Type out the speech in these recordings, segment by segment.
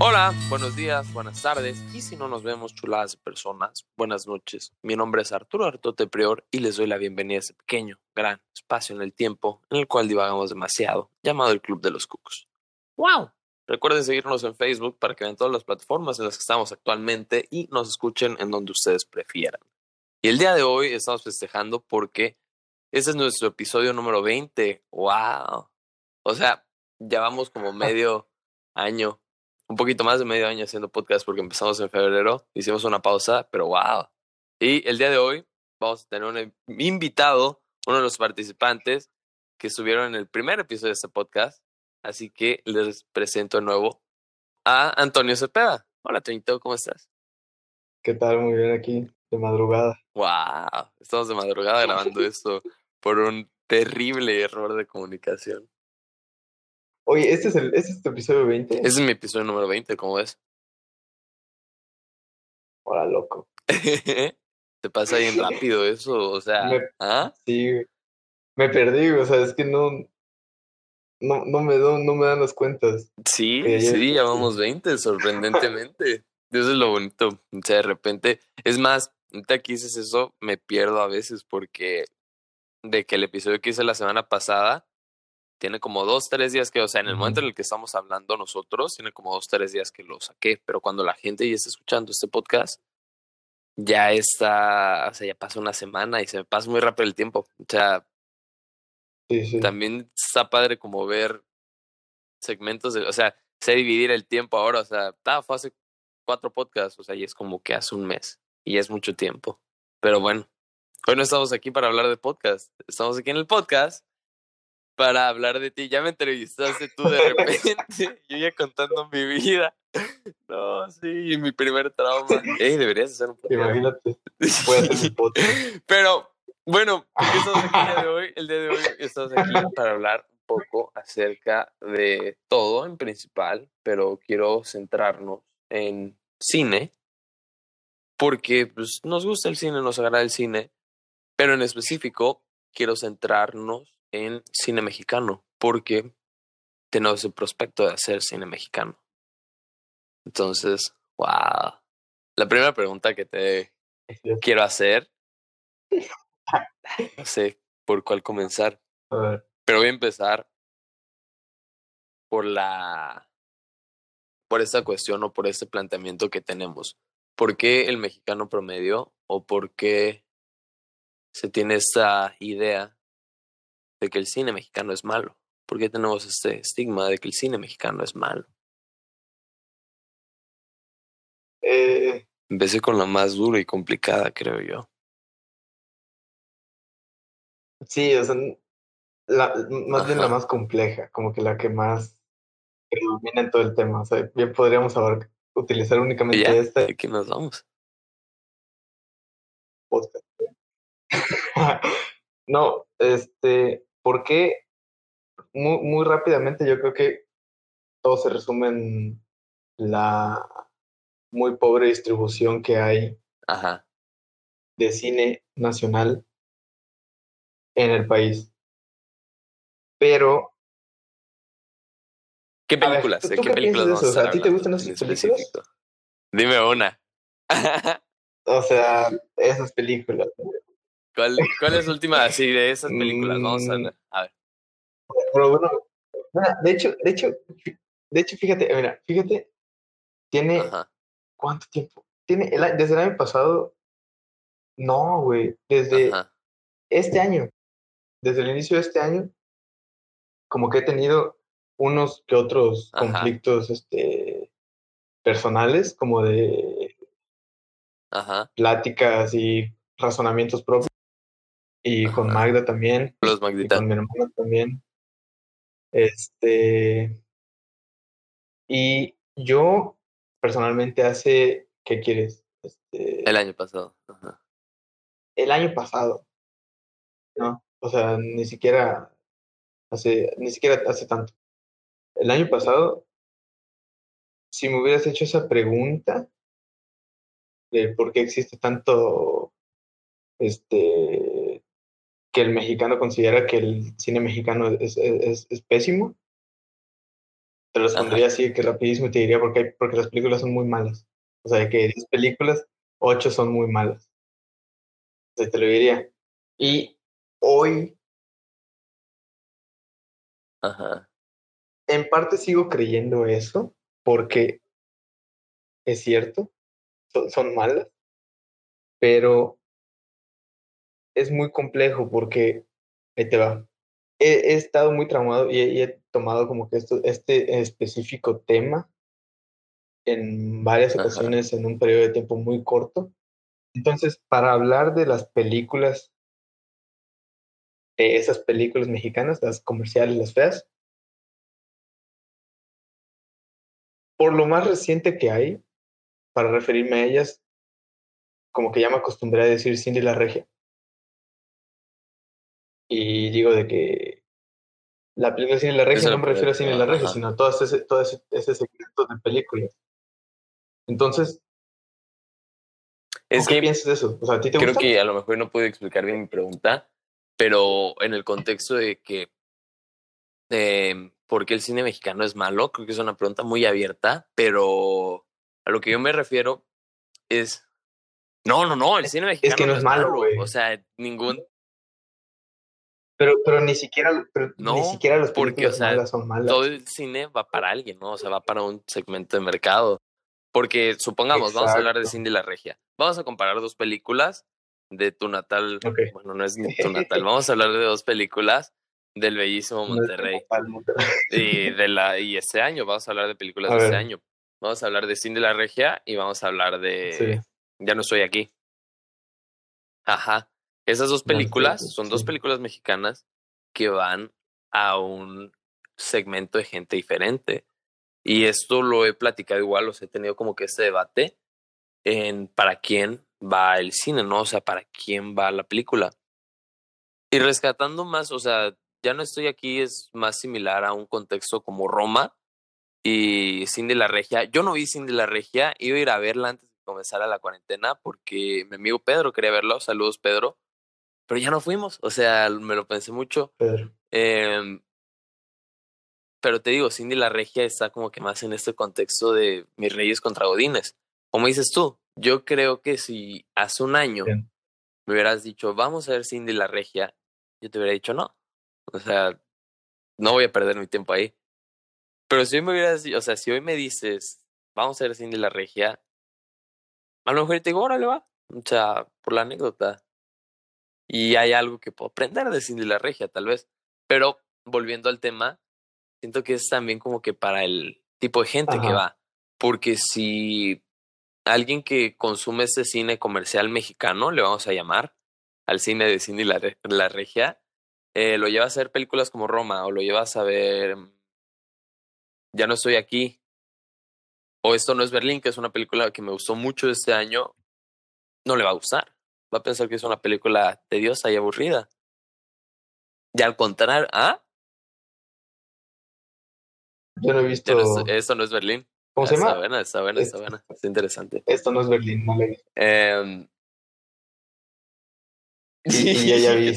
Hola, buenos días, buenas tardes y si no nos vemos chuladas de personas, buenas noches. Mi nombre es Arturo Artote Prior y les doy la bienvenida a este pequeño, gran espacio en el tiempo en el cual divagamos demasiado, llamado el Club de los Cucos. ¡Wow! Recuerden seguirnos en Facebook para que vean todas las plataformas en las que estamos actualmente y nos escuchen en donde ustedes prefieran. Y el día de hoy estamos festejando porque este es nuestro episodio número 20. ¡Wow! O sea, ya vamos como medio año un poquito más de medio año haciendo podcast porque empezamos en febrero, hicimos una pausa, pero wow. Y el día de hoy vamos a tener un invitado, uno de los participantes que estuvieron en el primer episodio de este podcast. Así que les presento de nuevo a Antonio Cepeda. Hola, Toñito, ¿cómo estás? ¿Qué tal? Muy bien aquí, de madrugada. Wow, estamos de madrugada grabando esto por un terrible error de comunicación. Oye, ¿este es, el, ¿este es tu episodio 20? Este es mi episodio número 20, ¿cómo ves? Hola, loco. Te pasa bien rápido eso, o sea. ¿ah? Sí, me perdí, o sea, es que no. No, no, me, no, no me dan las cuentas. Sí, sí, ya vamos 20, sorprendentemente. Eso es lo bonito. O sea, de repente. Es más, ahorita que dices eso, me pierdo a veces porque de que el episodio que hice la semana pasada tiene como dos, tres días que, o sea, en el momento en el que estamos hablando nosotros, tiene como dos, tres días que lo saqué, pero cuando la gente ya está escuchando este podcast, ya está, o sea, ya pasa una semana y se me pasa muy rápido el tiempo. O sea, también está padre como ver segmentos, de, o sea, sé dividir el tiempo ahora, o sea, fue hace cuatro podcasts, o sea, y es como que hace un mes y es mucho tiempo. Pero bueno, hoy no estamos aquí para hablar de podcast, estamos aquí en el podcast para hablar de ti. Ya me entrevistaste tú de repente, yo ya contando mi vida. No, sí, mi primer trauma. Ey, deberías hacer un podcast. Imagínate. Pero, bueno, ¿por qué estamos aquí el día de hoy? El día de hoy estamos aquí para hablar un poco acerca de todo en principal, pero quiero centrarnos en cine, porque pues, nos gusta el cine, nos agrada el cine, pero en específico quiero centrarnos en cine mexicano, porque tenemos el prospecto de hacer cine mexicano. Entonces, wow. La primera pregunta que te quiero hacer, no sé por cuál comenzar, pero voy a empezar por la, por esta cuestión o por este planteamiento que tenemos. ¿Por qué el mexicano promedio o por qué se tiene esta idea de que el cine mexicano es malo? ¿Por qué tenemos este estigma de que el cine mexicano es malo? Eh, Empecé con la más dura y complicada, creo yo. Sí, o sea, la, más bien la más compleja, como que la que más predomina en todo el tema. O sea, bien podríamos utilizar únicamente esta. ¿De qué nos vamos? Podcast. no, este, ¿Por qué? Muy, muy rápidamente yo creo que todo se resume en la muy pobre distribución que hay Ajá. de cine nacional en el país. Pero. ¿Qué películas? ¿De qué, películas ¿A ti te gustan esas películas? Dime una. o sea, esas películas. ¿Cuál, ¿Cuál es la última así de esas películas? Vamos a, mm. a ver. Pero bueno, de hecho, de hecho, de hecho, fíjate, mira, fíjate, tiene ¿cuánto tiempo? Tiene el, desde el año pasado, no, güey, desde este año, desde el inicio de este año, como que he tenido unos que otros conflictos, este, personales, como de pláticas y razonamientos propios y con Magda también. Los Y con mi hermano también. Este. Y yo, personalmente, hace. ¿Qué quieres? Este, el año pasado. El año pasado. ¿No? O sea, ni siquiera. Hace, ni siquiera hace tanto. El año pasado, si me hubieras hecho esa pregunta de por qué existe tanto este que el mexicano considera que el cine mexicano es, es, es pésimo, te respondería así que rapidísimo te diría porque, porque las películas son muy malas. O sea, que 10 películas, 8 son muy malas. O sea, te lo diría. Y hoy. Ajá. En parte sigo creyendo eso, porque es cierto, son, malas, pero es muy complejo porque, ahí te va, he, estado muy traumado y he, tomado como que esto, este específico tema en varias ocasiones en un periodo de tiempo muy corto. Entonces, para hablar de las películas, de esas películas mexicanas, las comerciales, las feas, por lo más reciente que hay, para referirme a ellas, como que ya me acostumbré a decir Cindy la Regia. Y digo de que la película Cindy la Regia no me refiero a Cindy la Regia, sino a todo ese, todo ese, ese segmento de películas. Entonces, es ¿qué piensas de eso? O sea, ¿a ti te creo que a lo mejor no puedo explicar bien mi pregunta, pero en el contexto de que eh, ¿por qué el cine mexicano es malo? Creo que es una pregunta muy abierta, pero a lo que yo me refiero es no, no, no, el cine mexicano es que no, es malo, güey. O sea, ningún pero, pero ni siquiera, ni siquiera los porque, o sea, son malas. Todo el cine va para alguien, ¿no? O sea, va para un segmento de mercado. Porque supongamos, vamos a hablar de Cindy la Regia. Vamos a comparar dos películas de tu natal. Bueno, no es tu natal. Vamos a hablar de dos películas del bellísimo Monterrey. Y de la y este año vamos a hablar de películas de este año. Vamos a hablar de Cindy la Regia y vamos a hablar de Ya no estoy aquí. Ajá. Esas dos películas son dos películas mexicanas que van a un segmento de gente diferente. Y esto lo he platicado igual, o sea, he tenido como que este debate en para quién va el cine, ¿no? O sea, para quién va la película. Y rescatando más, o sea, ya no estoy aquí, es más similar a un contexto como Roma y Cindy la Regia. Yo no vi Cindy la Regia, iba a ir a verla antes de comenzar la cuarentena porque mi amigo Pedro quería verlo. Saludos, Pedro. Pero ya no fuimos, o sea, me lo pensé mucho. Eh, pero te digo, Cindy la Regia está como que más en este contexto de mis reyes contra Godines. Como dices tú, yo creo que si hace un año me hubieras dicho, vamos a ver Cindy la Regia, yo te hubiera dicho no. O sea, no voy a perder mi tiempo ahí. Pero si hoy me hubieras, o sea, si hoy me dices, vamos a ver Cindy la Regia, a lo mejor te digo, órale va. O sea, por la anécdota. Y hay algo que puedo aprender de Cindy la Regia, tal vez. Pero volviendo al tema, siento que es también como que para el tipo de gente que va. Porque si alguien que consume ese cine comercial mexicano, le vamos a llamar, al cine de cine la, la regia, eh, lo llevas a ver películas como Roma o lo llevas a ver Ya no estoy aquí o Esto no es Berlín, que es una película que me gustó mucho este año, no le va a gustar. Va a pensar que es una película tediosa y aburrida. Y al contrario, ¿ah? Yo no he visto. esto no es Berlín. ¿Cómo se llama? Está buena, está buena, está buena. Es interesante. Esto no es Berlín, no le eh, y, ya, ya vi.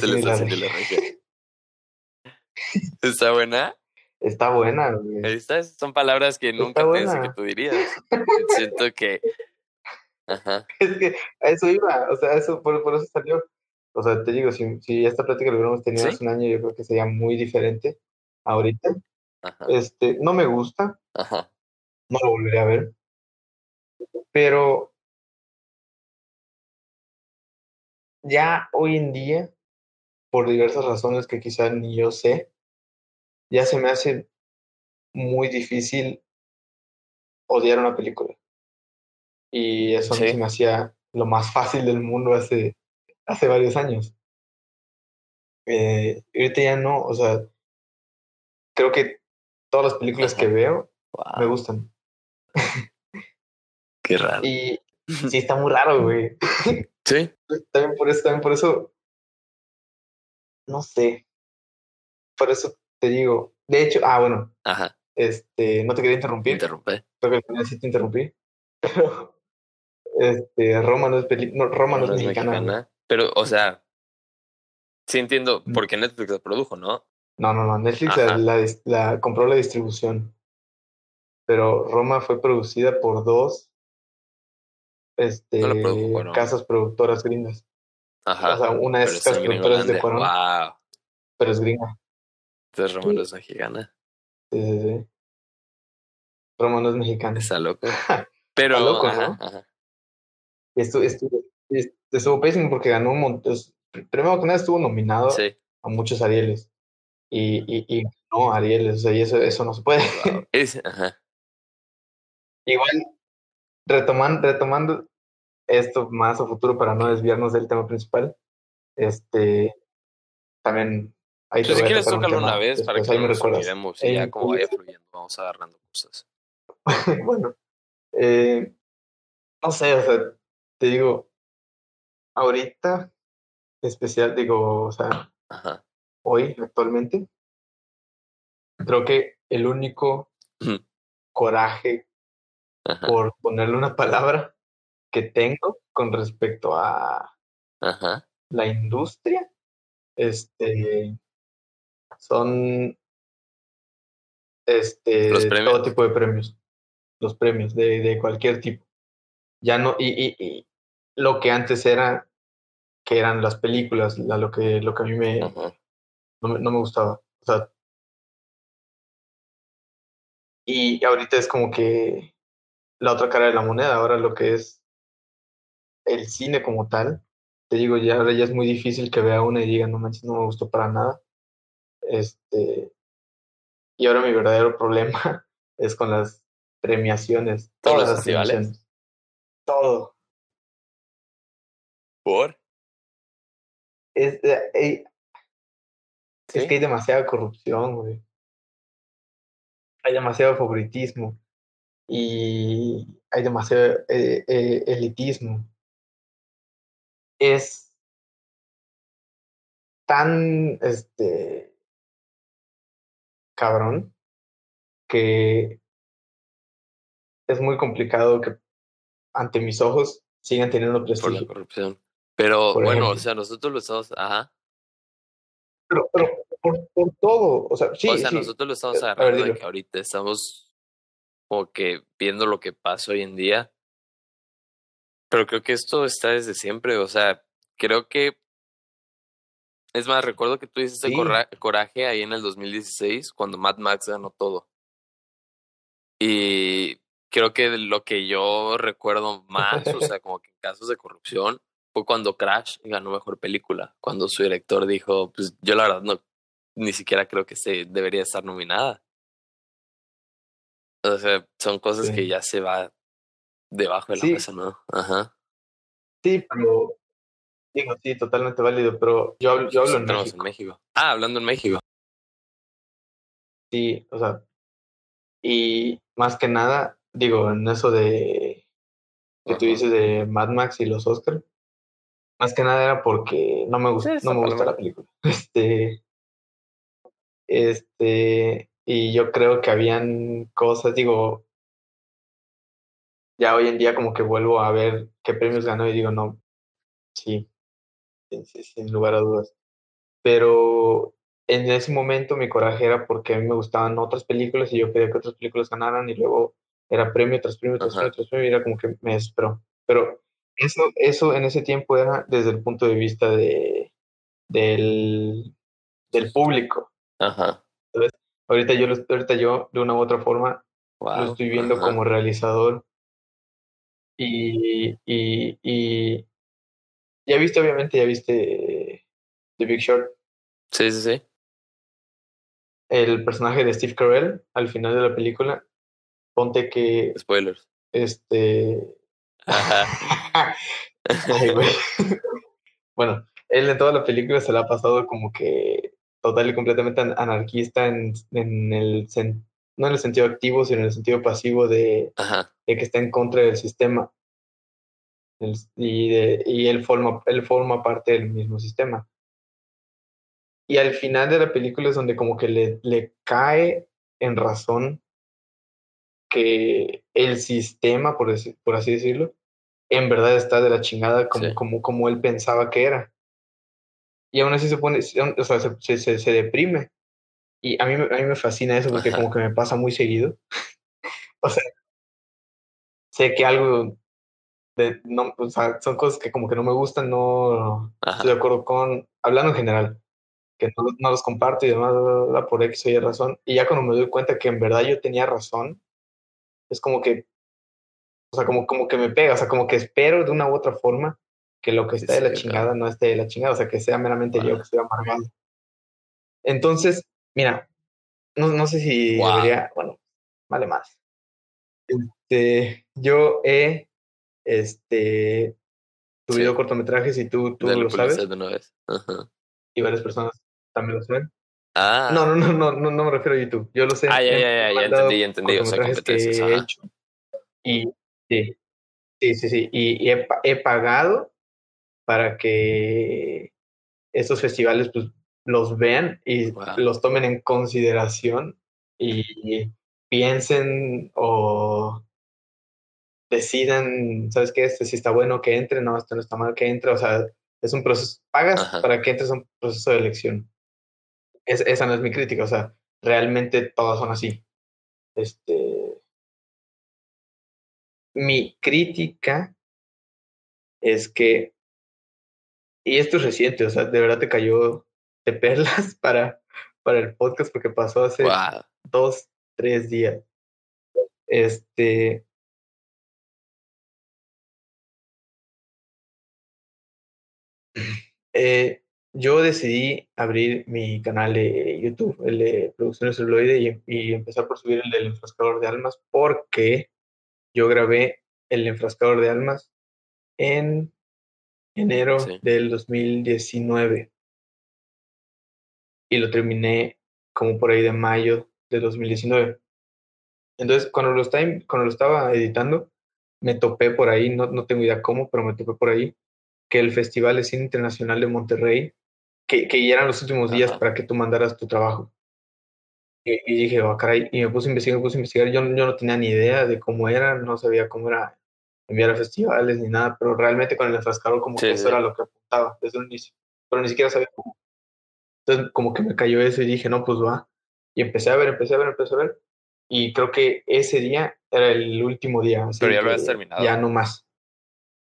¿Está buena? Está buena, güey. Estas son palabras que nunca pensé que tú dirías. Siento que. Ajá. Es que a eso iba, o sea, eso, por, por eso salió. O sea, te digo, si, si esta plática lo hubiéramos tenido hace un año, yo creo que sería muy diferente ahorita. Este, no me gusta. No lo volveré a ver. Pero ya hoy en día, por diversas razones que quizás ni yo sé, ya se me hace muy difícil odiar una película. Y eso se me hacía lo más fácil del mundo hace, hace varios años. Eh, ahorita ya no, o sea, creo que todas las películas que veo me gustan. Qué raro. Y sí, está muy raro, güey. Sí. También por eso, también por eso. No sé. Por eso te digo. De hecho, ah, bueno. Ajá. Este, no te quería interrumpir. Interrumpí. Creo que sí te interrumpí. Pero. Este, Roma no es, peli no, Roma no, es mexicana. Pero, o sea. Sí entiendo por qué Netflix la produjo, ¿no? No, no, no. Netflix la, la, compró la distribución. pero Roma fue producida por dos este, casas productoras gringas. Ajá. O sea, una es casas productoras de. Wow. Pero es gringa. Entonces Roma no es mexicana. Sí, sí, sí. Roma no es mexicana. Está loco. Pero. Está loco, ¿no? Ajá. Estuvo, estuvo, estuvo, pésimo porque ganó un montón. Primero que nada estuvo nominado a muchos Arieles. Y, y, y no Arieles, o sea, y eso, eso no se puede. ajá. Igual, retomando, retomando esto más a futuro para no desviarnos del tema principal, este, también hay que... Pues si quieres tocarlo una vez para que nos olvidemos y ya como vaya fluyendo, vamos agarrando cosas. bueno, eh, no sé, o sea, te digo, ahorita, especial, digo, o sea, hoy, actualmente, creo que el único coraje, por ponerle una palabra, que tengo con respecto a la industria, este, son este, todo tipo de premios, los premios de, de cualquier tipo. Ya no, y, y, lo que antes era, que eran las películas, lo, que, lo que a mí me, no, me, no me gustaba. O sea, y ahorita es como que la otra cara de la moneda, ahora lo que es el cine como tal, te digo, ya ahora ya es muy difícil que vea una y diga, no manches, no me gustó para nada. Este, y ahora mi verdadero problema es con las premiaciones. Todas las premiaciones. Todo. ¿Por? Es, eh, es que hay demasiada corrupción, güey. Hay demasiado favoritismo. Y hay demasiado eh, eh, elitismo. Es tan, este, cabrón, que es muy complicado que ante mis ojos sigan teniendo prestigio. Por la corrupción. Pero bueno, o sea, nosotros lo estamos, ajá. Pero, pero por, por todo, o sea, sí. O sea, nosotros lo estamos eh, agarrando de que ahorita estamos como que viendo lo que pasa hoy en día. Pero creo que esto está desde siempre, o sea, creo que es más, recuerdo que tú hiciste coraje ahí en el 2016 cuando Mad Max ganó todo. Y creo que lo que yo recuerdo más, o sea, como que en casos de corrupción, fue cuando Crash ganó mejor película. Cuando su director dijo, pues yo la verdad no, ni siquiera creo que se debería estar nominada. O sea, son cosas que ya se va debajo de la mesa, ¿no? Ajá. Sí, pero digo, sí, totalmente válido, pero yo hablo, yo hablo en México. en México. Ah, hablando en México. Sí, o sea, y más que nada, digo, en eso de que tú dices de Mad Max y los Oscars, más que nada era porque no me gusta, no me gusta la película. Este, este, y yo creo que habían cosas, digo, ya hoy en día como que vuelvo a ver qué premios ganó y digo, no, sí, sin lugar a dudas. Pero en ese momento mi coraje era porque a mí me gustaban otras películas y yo quería que otras películas ganaran y luego era premio tras premio tras premio tras premio y era como que me desesperó. Pero eso, eso en ese tiempo era desde el punto de vista de, del, del público. Ajá. Entonces, ahorita yo, ahorita yo, de una u otra forma, lo estoy viendo como realizador y, y, y, ya viste, obviamente, ya viste The Big Short. Sí, sí, sí. El personaje de Steve Carell, al final de la película, ponte que. Spoilers. Este. Ajá. bueno, él en toda la película se le ha pasado como que total y completamente anarquista en, en el no en el sentido activo, sino en el sentido pasivo de, de que está en contra del sistema y, de, y él, forma, él forma parte del mismo sistema. Y al final de la película es donde como que le, le cae en razón que el sistema, por, por así decirlo, en verdad está de la chingada como, como, como él pensaba que era. Y aún así se pone, o sea, se, se, se deprime. Y a mí, a mí me fascina eso porque como que me pasa muy seguido. o sea, sé que algo de, no, o sea, son cosas que como que no me gustan, no estoy de acuerdo con, hablando en general, que no, no los comparto y demás, por X o Y razón. Y ya cuando me doy cuenta que en verdad yo tenía razón, es como que, o sea, como, como que me pega, o sea, como que espero de una u otra forma que lo que está de la chingada no esté de la chingada, o sea, que sea meramente yo que estoy amargado. Entonces, mira, no, no sé si debería, bueno, vale más. Este, yo he este, subido cortometrajes y tú, tú lo sabes. Y varias personas también lo saben. Ah. No, no, no, no, no, no me refiero a YouTube. Yo lo sé. Ah, ya, ya, ya, ya entendí, ya entendí. O sea, competencias. Que he hecho. Y sí, sí, sí, sí. Y, he, he, pagado para que estos festivales pues, los vean y los tomen en consideración y piensen o decidan, ¿sabes qué? Este si está bueno que entre, no, esto no está mal que entre, o sea, es un proceso, pagas para que entres a un proceso de elección. Es, esa no es mi crítica, o sea, realmente todas son así. Este, mi crítica es que, y esto es reciente, o sea, de verdad te cayó de perlas para, para el podcast porque pasó hace dos, tres días. Este, Eh, yo decidí abrir mi canal de YouTube, el de Producciones Celuloide, y, empezar por subir el del enfrascador de almas, porque yo grabé el enfrascador de almas en enero del 2019 y lo terminé como por ahí de mayo de 2019. Entonces, cuando lo, estaba, cuando lo estaba editando, me topé por ahí, no, no tengo idea cómo, pero me topé por ahí que el Festival de Cine Internacional de Monterrey, que, que ya eran los últimos días para que tú mandaras tu trabajo. Y, dije, oh, caray, y me puse a investigar, me puse a investigar. Yo, yo no tenía ni idea de cómo era, no sabía cómo era enviar a festivales ni nada, pero realmente con el enfrascador como que eso era lo que apuntaba desde el inicio, pero ni siquiera sabía cómo. Entonces como que me cayó eso y dije, no, pues va. Y empecé a ver, empecé a ver, empecé a ver. Y creo que ese día era el último día. pero ya lo habías terminado. Ya no más.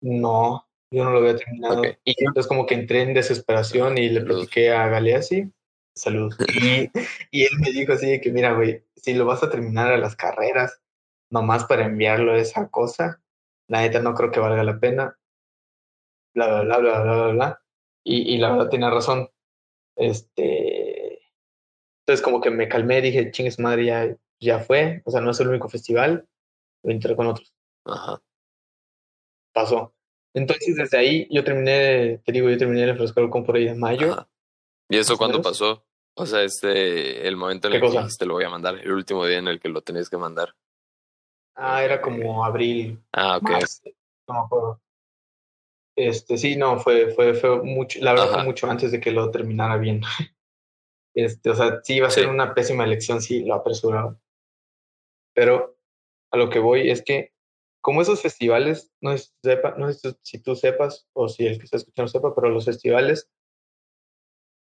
No, yo no lo había terminado. Y entonces como que entré en desesperación y le platiqué a Galeazzi, salud. Y, y, él me dijo así que, mira, güey, si lo vas a terminar a las carreras, nomás para enviarlo a esa cosa, la neta no creo que valga la pena. Bla, bla, bla, bla, bla, bla, Y, y la verdad tiene razón. Este... Entonces como que me calmé, dije, chingues madre, ya, ya fue. O sea, no es el único festival, lo entré con otros. Ajá. Pasó. Entonces, desde ahí yo terminé, te digo, yo terminé el fresco con por ahí en mayo. ¿Y eso cuándo pasó? O sea, este, el momento en el que te lo voy a mandar, el último día en el que lo tenías que mandar. Ah, era como abril. Ah, ok. no me acuerdo. Este, sí, no, fue, fue, fue mucho, la verdad fue mucho antes de que lo terminara bien. Este, o sea, sí iba a ser una pésima elección si lo apresuraba. Pero a lo que voy es que como esos festivales, no, sepa, no sé si tú sepas o si el que está escuchando sepa, pero los festivales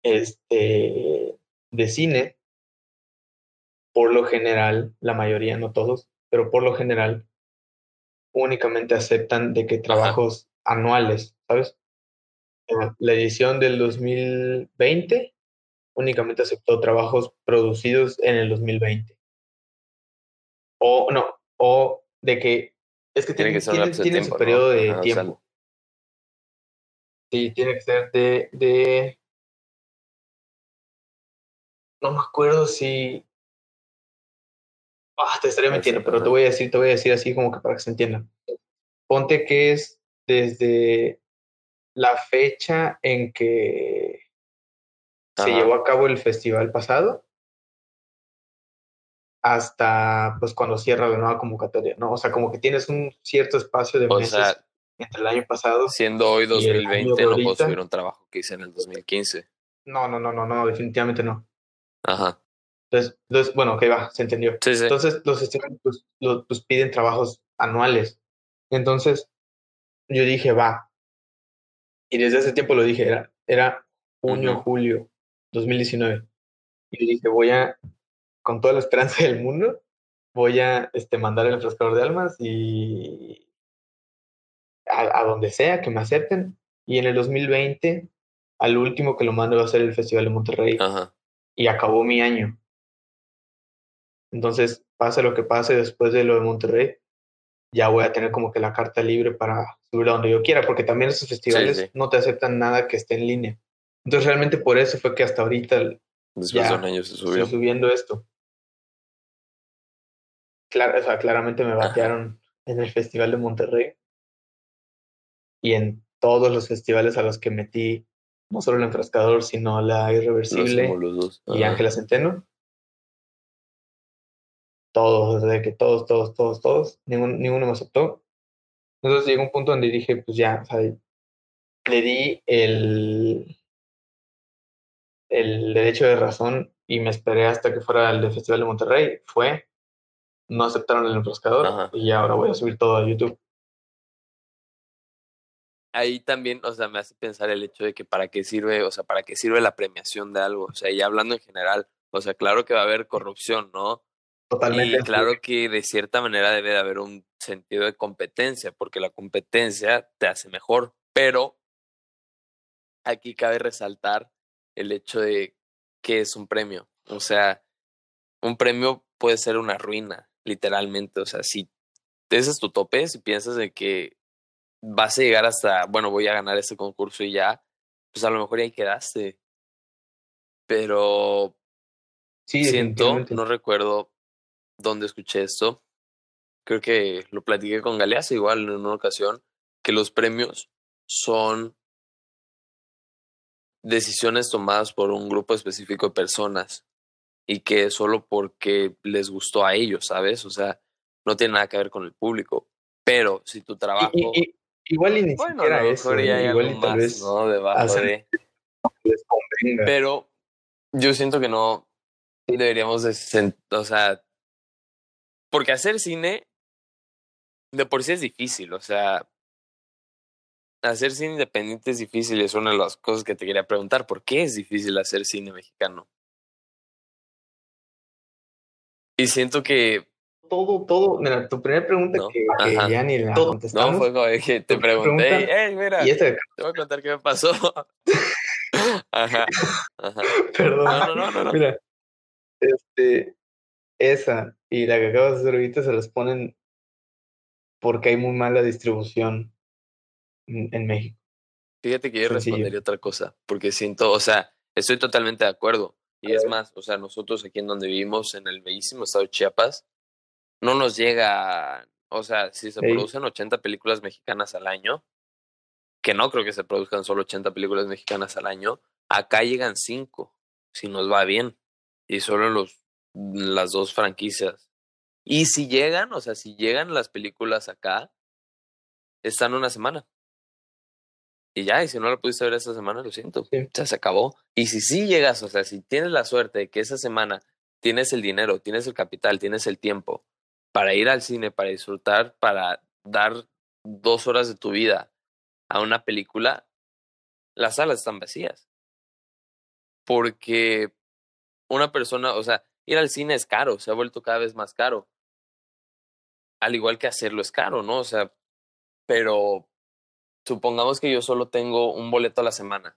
este, de cine, por lo general, la mayoría, no todos, pero por lo general, únicamente aceptan de que trabajos anuales, ¿sabes? La edición del 2020 únicamente aceptó trabajos producidos en el 2020. O no, o de que es que tiene, que ser tiene, su periodo de tiempo. sí, tiene que ser de, de. No me acuerdo si. Ah, te estaría metiendo, pero te voy a decir, te voy a decir así como que para que se entienda. Ponte que es desde la fecha en que se llevó a cabo el festival pasado hasta pues cuando cierra la nueva convocatoria, ¿no? O sea, como que tienes un cierto espacio de meses entre el año pasado. Siendo hoy 2020, no puedo subir un trabajo que hice en el 2015. No, no, no, no, no, definitivamente no. Ajá. Entonces, bueno, ok, va, se entendió. Sí, sí. Entonces, los estudiantes pues, los, pues, piden trabajos anuales. Entonces, yo dije, va. Y desde ese tiempo lo dije, era, era junio, julio 2019. Y dije, voy a con toda la esperanza del mundo, voy a este, mandar el enfrascador de almas y a, donde sea que me acepten. Y en el 2020, al último que lo mando va a ser el Festival de Monterrey. Y acabó mi año. Entonces, pase lo que pase después de lo de Monterrey, ya voy a tener como que la carta libre para subir a donde yo quiera, porque también esos festivales no te aceptan nada que esté en línea. Entonces, realmente por eso fue que hasta ahorita Después de un año se subió. subiendo esto. Claro, o sea, claramente me batearon en el Festival de Monterrey y en todos los festivales a los que metí, no solo el enfrascador, sino la irreversible y Ángela Centeno. Todos, desde que todos, todos, todos, todos, ninguno me aceptó. Entonces llegó un punto donde dije, pues ya, o sea, le di el, el derecho de razón y me esperé hasta que fuera el Festival de Monterrey. Fue, no aceptaron el enfrascador y ahora voy a subir todo a YouTube. Ahí también, o sea, me hace pensar el hecho de que para qué sirve, o sea, para qué sirve la premiación de algo. O sea, y hablando en general, o sea, claro que va a haber corrupción, ¿no? Totalmente. Y claro que de cierta manera debe de haber un sentido de competencia, porque la competencia te hace mejor. Pero aquí cabe resaltar el hecho de que es un premio. O sea, un premio puede ser una ruina, literalmente. O sea, si ese es tu tope, si piensas de que vas a llegar hasta, bueno, voy a ganar este concurso y ya, pues a lo mejor ahí quedaste. Pero sí, siento, no recuerdo dónde escuché esto. Creo que lo platiqué con Galeazo igual en una ocasión, que los premios son decisiones tomadas por un grupo específico de personas y que solo porque les gustó a ellos, ¿sabes? O sea, no tiene nada que ver con el público. Pero si tu trabajo... igual y ni siquiera eso, ¿eh? igual y tal vez ¿no? Debajo de... Pero yo siento que no deberíamos de... O sea, porque hacer cine de por sí es difícil, o sea, hacer cine independiente es difícil es una de las cosas que te quería preguntar. ¿Por qué es difícil hacer cine mexicano? Y siento que... Todo, todo, mira, tu primera pregunta que, ya ni la contestamos. No, fue como que te pregunté, hey, mira, te voy a contar qué me pasó. ajá, ajá. Perdón. No, no, no, no, Mira, este, esa y la que acabas de hacer ahorita se las ponen porque hay muy mala distribución en México. Fíjate que yo respondería otra cosa, porque siento, o sea, estoy totalmente de acuerdo. Y es más, o sea, nosotros aquí en donde vivimos, en el bellísimo estado de Chiapas, no nos llega, o sea, si se producen 80 películas mexicanas al año, que no creo que se produzcan solo 80 películas mexicanas al año, acá llegan 5, si nos va bien, y solo los, las dos franquicias. Y si llegan, o sea, si llegan las películas acá, están una semana. Y ya, y si no lo pudiste ver esta semana, lo siento. Ya se acabó. Y si sí llegas, o sea, si tienes la suerte de que esa semana tienes el dinero, tienes el capital, tienes el tiempo para ir al cine, para disfrutar, para dar dos horas de tu vida a una película, las salas están vacías. Porque una persona, o sea, ir al cine es caro, se ha vuelto cada vez más caro. Al igual que hacerlo es caro, ¿no? O sea, pero supongamos que yo solo tengo un boleto a la semana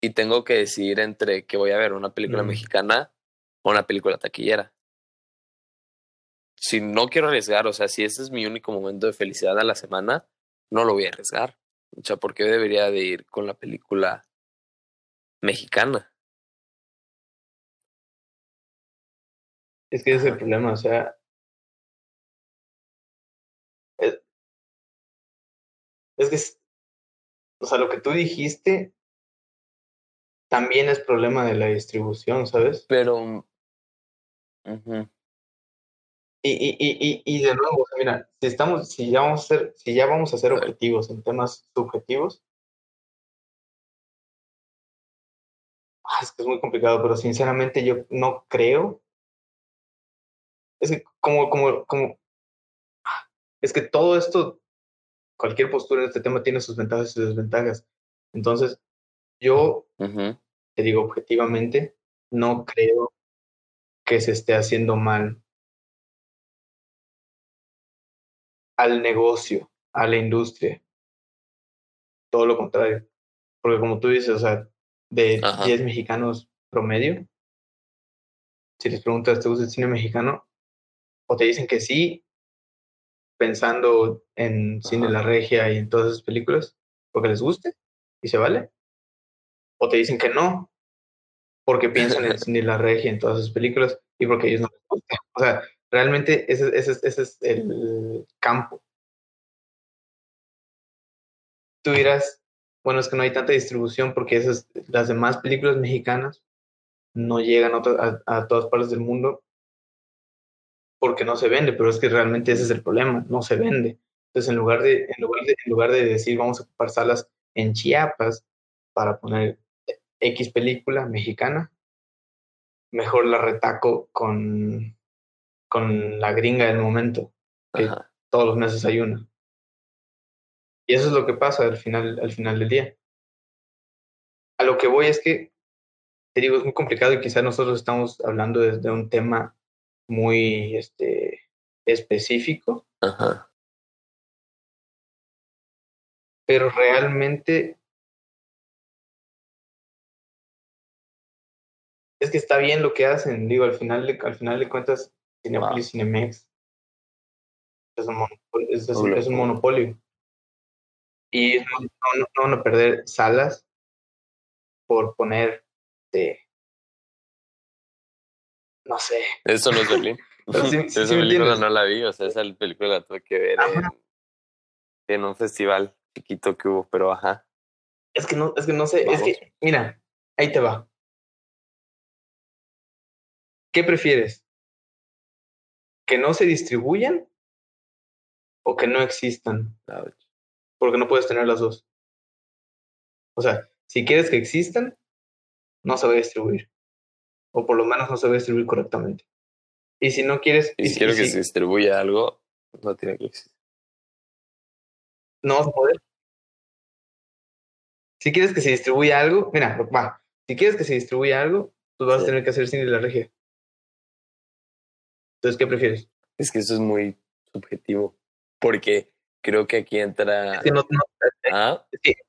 y tengo que decidir entre que voy a ver una película mexicana o una película taquillera. Si no quiero arriesgar, o sea, si ese es mi único momento de felicidad a la semana, no lo voy a arriesgar. O sea, ¿por qué debería de ir con la película mexicana? Es que ese es el problema, o sea, Es que, o sea, lo que tú dijiste también es problema de la distribución, ¿sabes? Pero... y, y, y, y, de nuevo, mira, si estamos, si ya vamos a ser, si ya vamos a ser objetivos en temas subjetivos, ah, es que es muy complicado, pero sinceramente yo no creo. Es que como, como, como, es que todo esto cualquier postura en este tema tiene sus ventajas y sus desventajas. Entonces, yo te digo objetivamente, no creo que se esté haciendo mal al negocio, a la industria. Todo lo contrario. Porque como tú dices, o sea, de 10 mexicanos promedio, si les preguntas, ¿te gusta el cine mexicano? O te dicen que sí, pensando en cine La Regia y en todas esas películas, porque les guste y se vale. O te dicen que no, porque piensan en cine La Regia y en todas esas películas y porque ellos no les gusta. O sea, realmente ese, ese, ese es el campo. Tú dirás, bueno, es que no hay tanta distribución porque esas, las demás películas mexicanas no llegan a, todas partes del mundo porque no se vende, pero es que realmente ese es el problema, no se vende. Entonces, en lugar de, en lugar de, en lugar de decir vamos a ocupar salas en Chiapas para poner X película mexicana, mejor la retaco con, con la gringa del momento, que todos los meses hay una. Y eso es lo que pasa al final, al final del día. A lo que voy es que, te digo, es muy complicado y quizás nosotros estamos hablando desde un tema muy este, específico. Pero realmente es que está bien lo que hacen. Digo, al final de, al final de cuentas, Cinepolis Cinemex es un, es un monopolio y no, van a perder salas por poner de no sé. Eso no es Berlín. esa película no la vi, o sea, esa película la tuve que ver en, un festival chiquito que hubo, pero ajá. Es que no, es que no sé, es que, mira, ahí te va. ¿Qué prefieres? ¿Que no se distribuyan o que no existan? porque no puedes tener las dos. O sea, si quieres que existan, no se va a distribuir. O por lo menos no se va a distribuir correctamente. Y si no quieres... Y si quiero que se distribuya algo, no tiene que existir. No vas a poder. Si quieres que se distribuya algo, mira, va. Si quieres que se distribuya algo, tú vas a tener que hacer de la regia. Entonces, ¿qué prefieres? Es que eso es muy subjetivo. Porque creo que aquí entra. ¿Ah?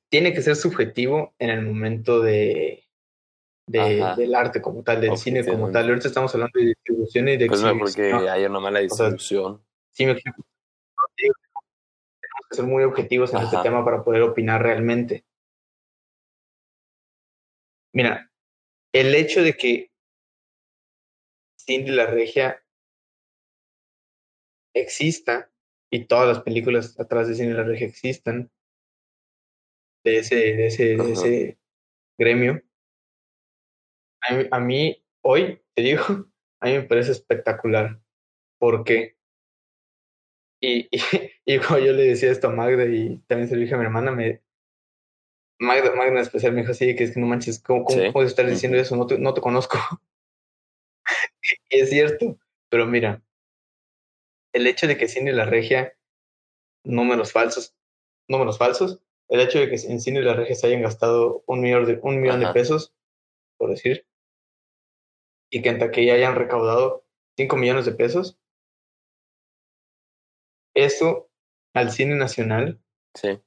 tiene que ser subjetivo en el momento de, del arte como tal, del cine como tal. Ahorita estamos hablando de distribución y de Pues no, porque hay una mala distribución. sí, me Tenemos que ser muy objetivos en este tema para poder opinar realmente. Mira, el hecho de que Cindy la Regia exista y todas las películas atrás de Cine La Regia existan, de ese, de ese, de ese gremio. A mí, hoy, te digo, a mí me parece espectacular. porque Y, y, y como yo le decía esto a Magda y también se lo dije a mi hermana, me, Magda, Magda en especial me dijo así, que es que no manches, ¿cómo, cómo puedes estar diciendo eso? No te, no te conozco. y es cierto, pero mira, el hecho de que Cine La Regia, números falsos, números falsos, el hecho de que en Cine La Regia se hayan gastado un millón de, un millón de pesos, por decir, y que en taquilla hayan recaudado 5 millones de pesos, eso al cine nacional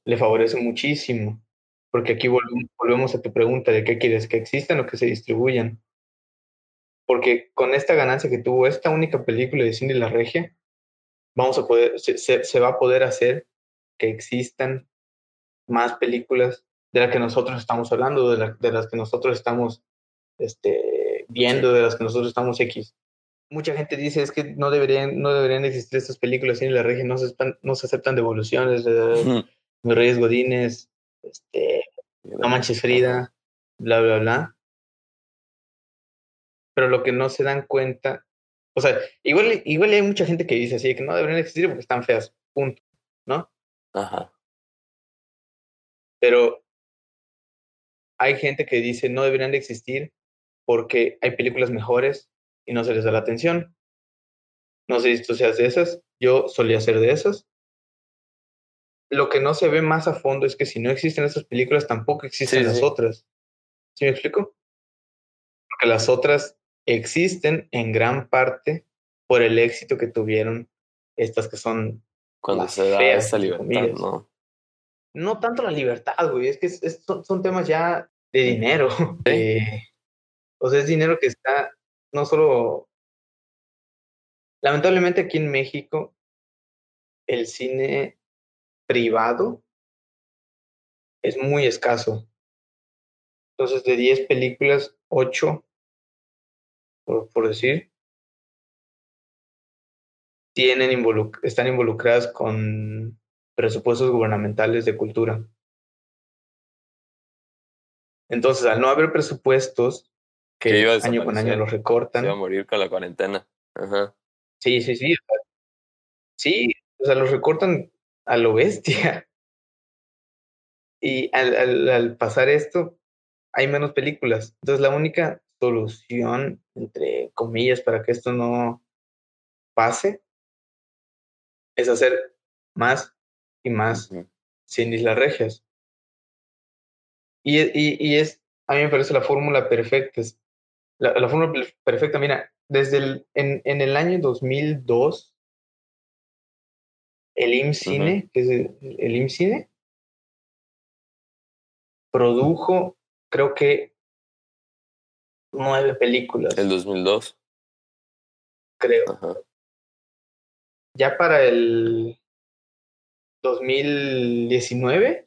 le favorece muchísimo, porque aquí volvemos a tu pregunta de qué quieres, que existan o que se distribuyan. Porque con esta ganancia que tuvo esta única película de cine La Regia, vamos a poder, se, se, va a poder hacer que existan más películas de las que nosotros estamos hablando, de, de las que nosotros estamos este, viendo, de las que nosotros estamos X. Mucha gente dice es que no deberían, no deberían existir estas películas en la región, no se, no se aceptan devoluciones de, de Reyes Godines, este, No Manches Frida, bla, bla, bla. Pero lo que no se dan cuenta o sea, igual, igual hay mucha gente que dice así, que no deberían existir porque están feas, punto, ¿no? Ajá. Pero hay gente que dice no deberían de existir porque hay películas mejores y no se les da la atención. No sé si tú seas de esas, yo solía ser de esas. Lo que no se ve más a fondo es que si no existen esas películas, tampoco existen las otras. ¿Sí me explico? Porque las otras existen en gran parte por el éxito que tuvieron estas que son Cuando se da esa libertad, ¿no? No tanto la libertad, güey, es que son, temas ya de dinero. o sea, es dinero que está no solo... Lamentablemente aquí en México, el cine privado es muy escaso. Entonces, de 10 películas, 8, por, decir, tienen están involucradas con presupuestos gubernamentales de cultura. Entonces, al no haber presupuestos, que año con año los recortan. Se va a morir con la cuarentena. Ajá. Sí, sí, sí. Sí, o sea, los recortan a lo bestia. Y al, al, pasar esto, hay menos películas. Entonces, la única solución, entre comillas, para que esto no pase, es hacer más y más sin islas regias. Y, y, y, es, a mí me parece la fórmula perfecta. La, la fórmula perfecta, mira, desde el, en, en el año 2002, el IMCINE, que es el, el IMCINE, produjo, creo que, nueve películas. ¿El 2002? Creo. Ya para el 2019,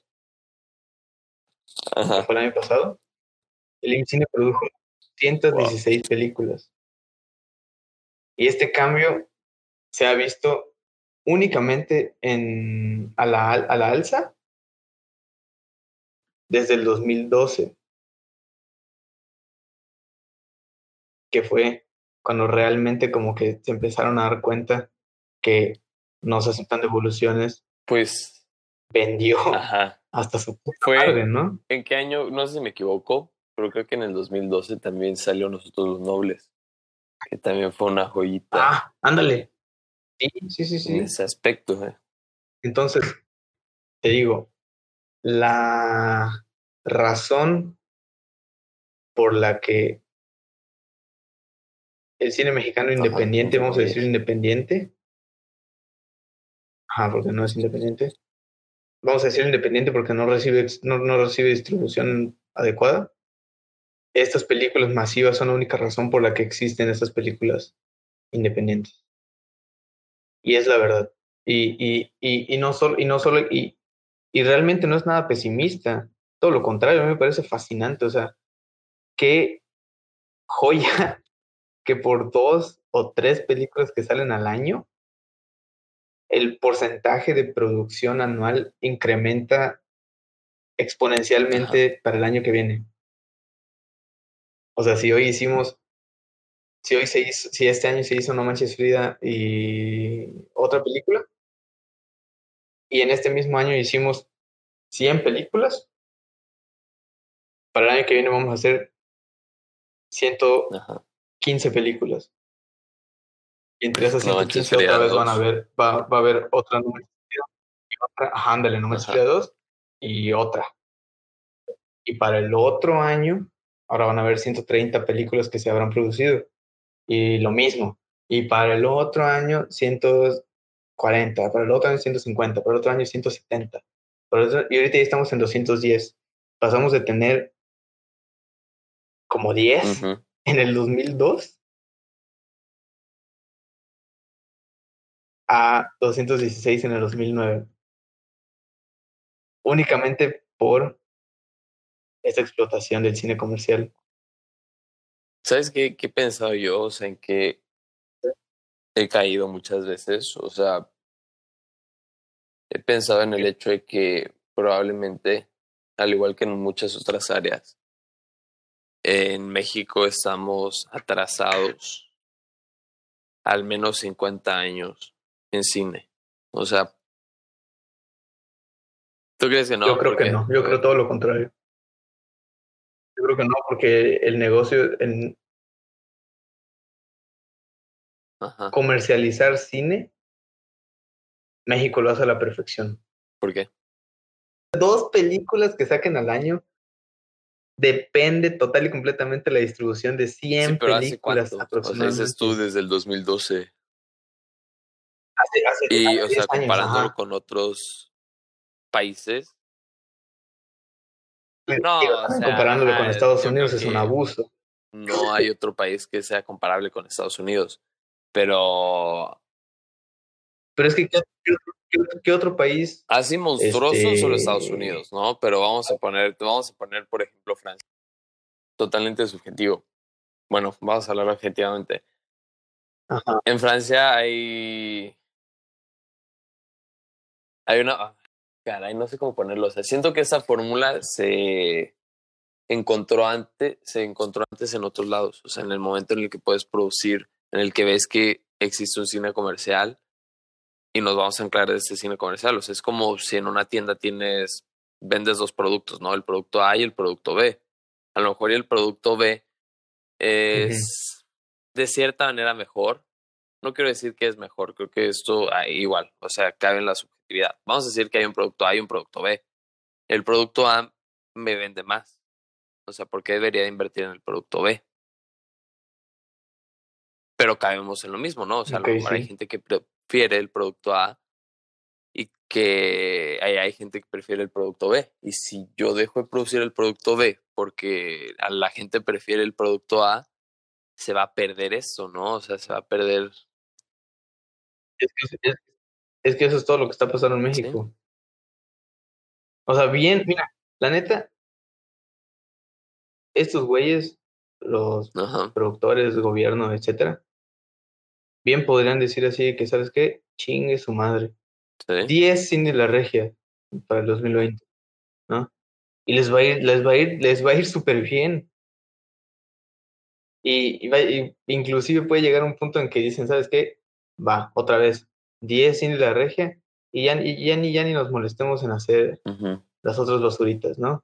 Ajá. fue el año pasado, el IMCINE produjo 116 películas. Y este cambio se ha visto únicamente en, a, la, a la alza desde el 2012, que fue cuando realmente como que se empezaron a dar cuenta que no se aceptan devoluciones. Pues vendió hasta su puta fue, ¿no? ¿En qué año? No sé si me equivoco, pero creo que en el 2012 también salió Nosotros los Nobles, que también fue una joyita. Ah, ándale. Sí, sí, sí, sí. En ese aspecto. ¿eh? Entonces, te digo, la razón por la que el cine mexicano independiente, vamos a decir independiente, ajá, porque no es independiente, vamos a decir independiente porque no recibe, no, no recibe distribución adecuada. Estas películas masivas son la única razón por la que existen estas películas independientes. Y es la verdad. Y, y, y, y no solo, y no solo, y, y realmente no es nada pesimista. Todo lo contrario, a mí me parece fascinante. O sea, qué joya que por dos o tres películas que salen al año, el porcentaje de producción anual incrementa exponencialmente para el año que viene. O sea, si hoy hicimos, si hoy se hizo, si este año se hizo No Manches Frida y otra película, y en este mismo año hicimos 100 películas, para el año que viene vamos a hacer 115 películas. Y entre esas 115 otra vez van a ver, va, va a haber otra número y otra, ajá, ándale, número 2 y otra. Y para el otro año ahora van a haber 130 películas que se habrán producido. Y lo mismo. Y para el otro año, 140, para el otro año 150, para el otro año 170. y ahorita ya estamos en 210. Pasamos de tener como 10 en el 2002 a 216 en el 2009. Únicamente por esta explotación del cine comercial. ¿Sabes qué, qué he pensado yo? O sea, en que he caído muchas veces. O sea, he pensado en el hecho de que probablemente, al igual que en muchas otras áreas, en México estamos atrasados al menos 50 años en cine. O sea, ¿tú crees que no? Yo creo que no, yo creo todo lo contrario. Yo creo que no, porque el negocio en comercializar cine, México lo hace a la perfección. ¿Por qué? Dos películas que saquen al año depende total y completamente de la distribución de 100 películas aproximadamente. O sea, tú desde el 2012. y, o sea, comparándolo con otros países. No, comparándolo con Estados Unidos es un abuso. No hay otro país que sea comparable con Estados Unidos. Pero. Pero es que, ¿qué, otro, país? Así monstruoso este... solo Estados Unidos, ¿no? Pero vamos a poner, vamos a poner, por ejemplo, Francia. Totalmente subjetivo. Bueno, vamos a hablar objetivamente. En Francia hay. Hay una. Ah, caray, no sé cómo ponerlo. O sea, siento que esa fórmula se encontró antes, se encontró antes en otros lados. O sea, en el momento en el que puedes producir, en el que ves que existe un cine comercial y nos vamos a anclar de este cine comercial. O sea, es como si en una tienda tienes, vendes dos productos, ¿no? El producto A y el producto B. A lo mejor el producto B es de cierta manera mejor. No quiero decir que es mejor, creo que esto igual, o sea, cabe en la subjetividad. Vamos a decir que hay un producto A y un producto B. El producto A me vende más. O sea, ¿por qué debería invertir en el producto B? Pero caemos en lo mismo, ¿no? O sea, a lo mejor hay gente que prefiere el producto A y que hay, hay gente que prefiere el producto B. Y si yo dejo de producir el producto B porque a la gente prefiere el producto A, se va a perder eso, ¿no? O sea, se va a perder. Es que, es, que eso es todo lo que está pasando en México. O sea, bien, mira, la neta, estos güeyes, los productores, gobierno, etcétera, bien podrían decir así que, ¿sabes qué? Chingue su madre. ¿Sí? 10 Cindy la regia para el 2020, ¿no? Y les va a ir, les va a ir, les va a ir súper bien. Y, inclusive puede llegar un punto en que dicen, ¿sabes qué? Va, otra vez, 10 cine de la regia y ya, ya, ni, ya ni nos molestemos en hacer las otras basuritas, ¿no?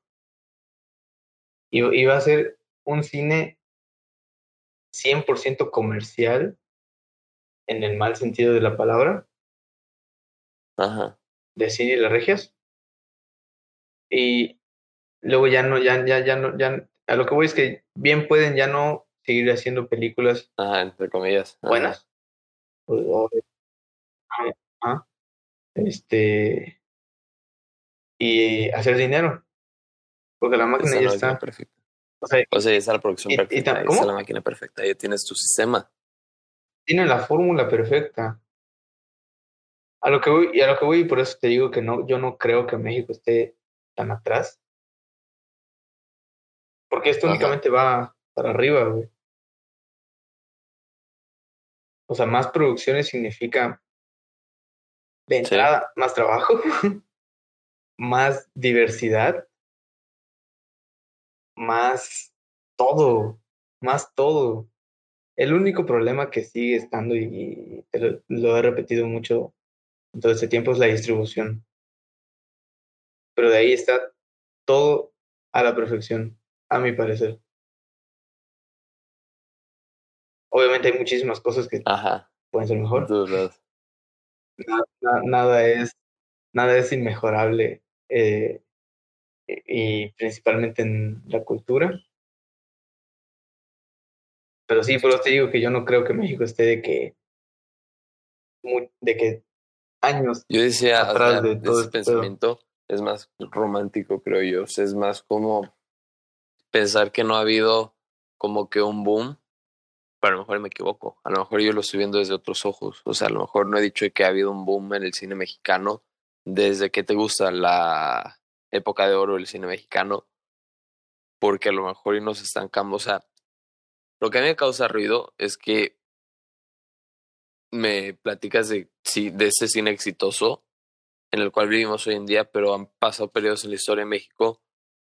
Y, va a ser un cine 100% comercial, en el mal sentido de la palabra, Ajá. de cine de las regias. Y luego ya no, ya, ya, ya no, ya, a lo que voy es que bien pueden ya no seguir haciendo películas. Ajá, entre comillas. Buenas. este. Y hacer dinero. Porque la máquina ya está. Perfecta. O sea, o sea, esa es la producción perfecta. Esa es la máquina perfecta. Ya tienes tu sistema. Tiene la fórmula perfecta. A lo que voy, y a lo que voy, y por eso te digo que no, yo no creo que México esté tan atrás. Porque esto únicamente va para arriba, güey. O sea, más producciones significa de entrada más trabajo, más diversidad, más todo, más todo. El único problema que sigue estando, y lo, he repetido mucho en todo este tiempo, es la distribución. Pero de ahí está todo a la perfección, a mi parecer. Obviamente hay muchísimas cosas que pueden ser mejor. Nada, nada, es, nada es inmejorable eh, y principalmente en la cultura. Pero sí, por eso te digo que yo no creo que México esté de que de que años yo decía atrás de todo ese pensamiento es más romántico creo yo es más como pensar que no ha habido como que un boom pero a lo mejor me equivoco. A lo mejor yo lo estoy viendo desde otros ojos. O sea, a lo mejor no he dicho que ha habido un boom en el cine mexicano desde que te gusta la época de oro del cine mexicano, porque a lo mejor y nos estancamos. O sea, lo que a mí me causa ruido es que me platicas de, ese cine exitoso en el cual vivimos hoy en día, pero han pasado periodos en la historia de México,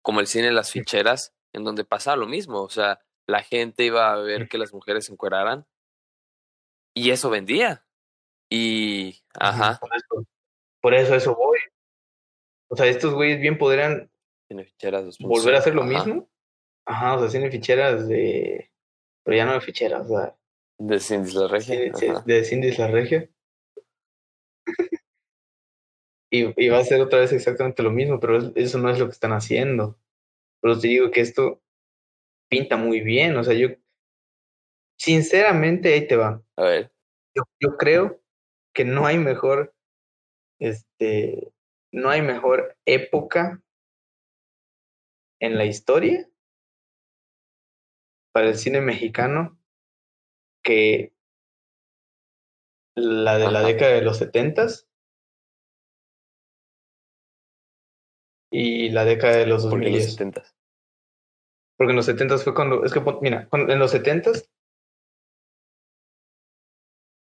como el cine Las Ficheras, en donde pasa lo mismo. O sea, la gente iba a ver que las mujeres se encueraran y eso vendía. Y, ajá. Por eso, eso, voy. O sea, estos güeyes bien podrían volver a hacer lo mismo. Ajá, o sea, tienen ficheras de. Pero ya no de ficheras, o sea. De Cindy La Regia. De Cindy La Regia. y, y va a ser otra vez exactamente lo mismo, pero eso no es lo que están haciendo. Pero te digo que esto pinta muy bien. O sea, yo, sinceramente, ahí te va. A ver. Yo, yo creo que no hay mejor, este, no hay mejor época en la historia para el cine mexicano que la de la década de los setentas y la década de los 2000. los setentas? Porque en los setentas fue cuando, es que, mira, en los setentas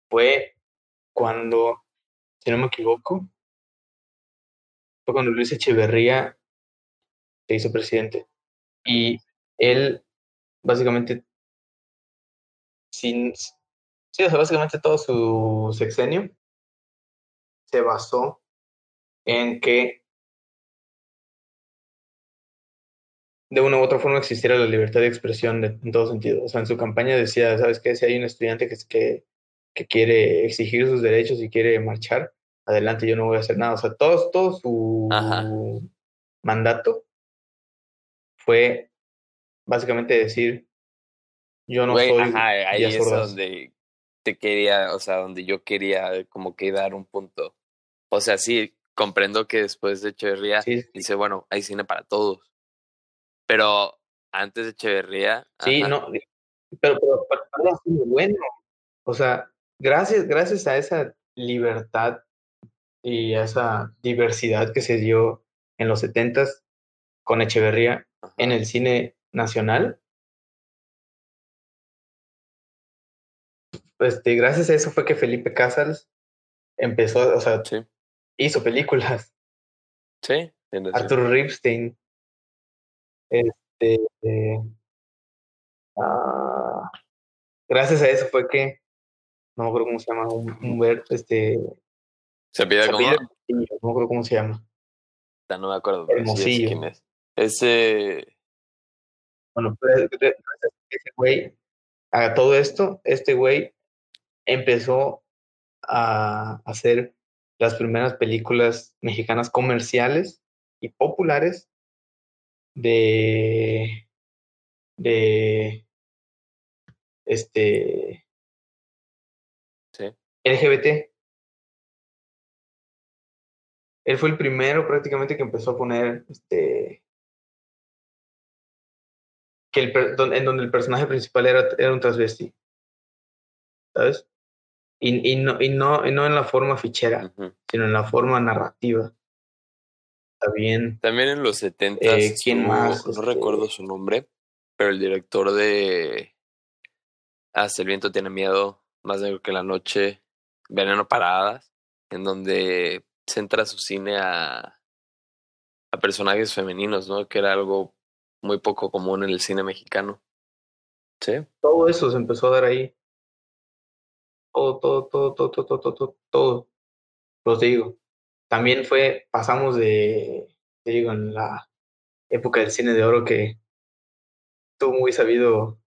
fue cuando, si no me equivoco, fue cuando Luis Echeverría se hizo presidente. Y él, básicamente, sin, sí, o sea, básicamente todo su sexenio se basó en que de una u otra forma existiera la libertad de expresión en todo sentido. O sea, en su campaña decía, ¿sabes qué? Si hay un estudiante que, que, que quiere exigir sus derechos y quiere marchar, adelante, yo no voy a hacer nada. O sea, todo, todo su mandato fue básicamente decir, yo no soy... Ajá, ahí es donde te quería, o sea, donde yo quería como que dar un punto. O sea, sí, comprendo que después de Echeverría dice, bueno, hay cine para todos. Pero antes de Echeverría. Sí, no, pero, pero muy bueno. O sea, gracias, gracias a esa libertad y a esa diversidad que se dio en los setentas con Echeverría en el cine nacional. Este, gracias a eso fue que Felipe Casals empezó, o sea, hizo películas. Sí, Arthur Ripstein este, ah, gracias a eso fue que, no me acuerdo cómo se llama, ver, este... ¿Se pide como? No me acuerdo cómo se llama. No me acuerdo. Hermosillo. quién es. Ese... Bueno, pues, ese güey, a todo esto, este güey empezó a hacer las primeras películas mexicanas comerciales y populares de, de este sí. LGBT. Él fue el primero prácticamente que empezó a poner este que el, en donde el personaje principal era, era un transvesti. ¿Sabes? Y, y, no, y, no, y no en la forma fichera, sino en la forma narrativa bien. También en los 70 eh, ¿quién más? No este recuerdo su nombre, pero el director de Hasta el viento tiene miedo, Más negro que la noche, Veneno Paradas, en donde centra su cine a, a personajes femeninos, ¿no? Que era algo muy poco común en el cine mexicano. Sí. Todo eso se empezó a dar ahí. Todo, todo, todo, todo, todo, todo, todo, todo. Los digo también fue, pasamos de, te digo, en la época del cine de oro que estuvo muy sabido.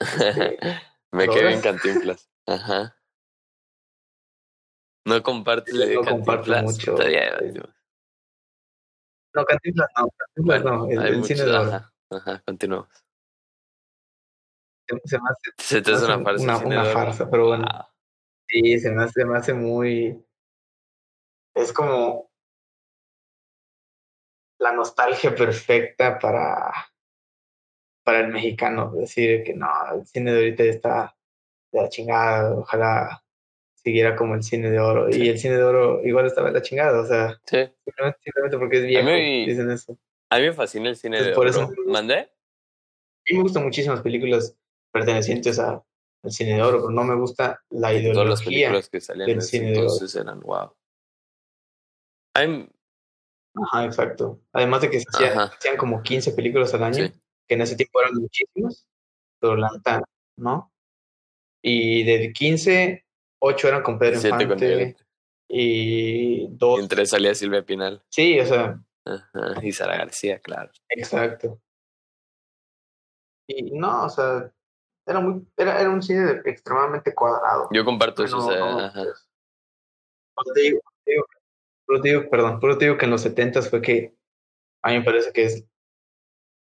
Este, Me quedé en Cantinflas. Ajá. No compartes no comparto mucho. Este, no, Cantinflas no, Cantinflas no, el, cine de oro. Ajá, ajá, continuamos. Se, me hace, se te hace una farsa. Una, una farsa, pero bueno. Sí, se me, hace, se me hace muy es como la nostalgia perfecta para, para el mexicano. Decir que no, el cine de ahorita está de la chingada, ojalá siguiera como el cine de oro. Y el cine de oro igual estaba de la chingada, o sea, simplemente, porque es viejo, dicen eso. A mí me fascina el cine de por oro. Eso, ¿Mandé? A mí me gustan muchísimas películas pertenecientes a, al cine de oro, pero no me gusta la ideología Todas las películas que salían del cine de oro. eran wow. Ajá, exacto. Además de que se hacían, como 15 películas al año, que en ese tiempo eran muchísimas, pero la ¿no? Y de 15, 8 eran con Pedro Infante. y dos. Y entre salía Silvia Pinal. Sí, o sea. Ajá, y Sara García, claro. Exacto. Y no, o sea, era muy, era, era un cine extremadamente cuadrado. Yo comparto eso, o sea, ajá. Pues, te digo, digo, digo, perdón, pero te digo que en los 70 fue que a mí me parece que es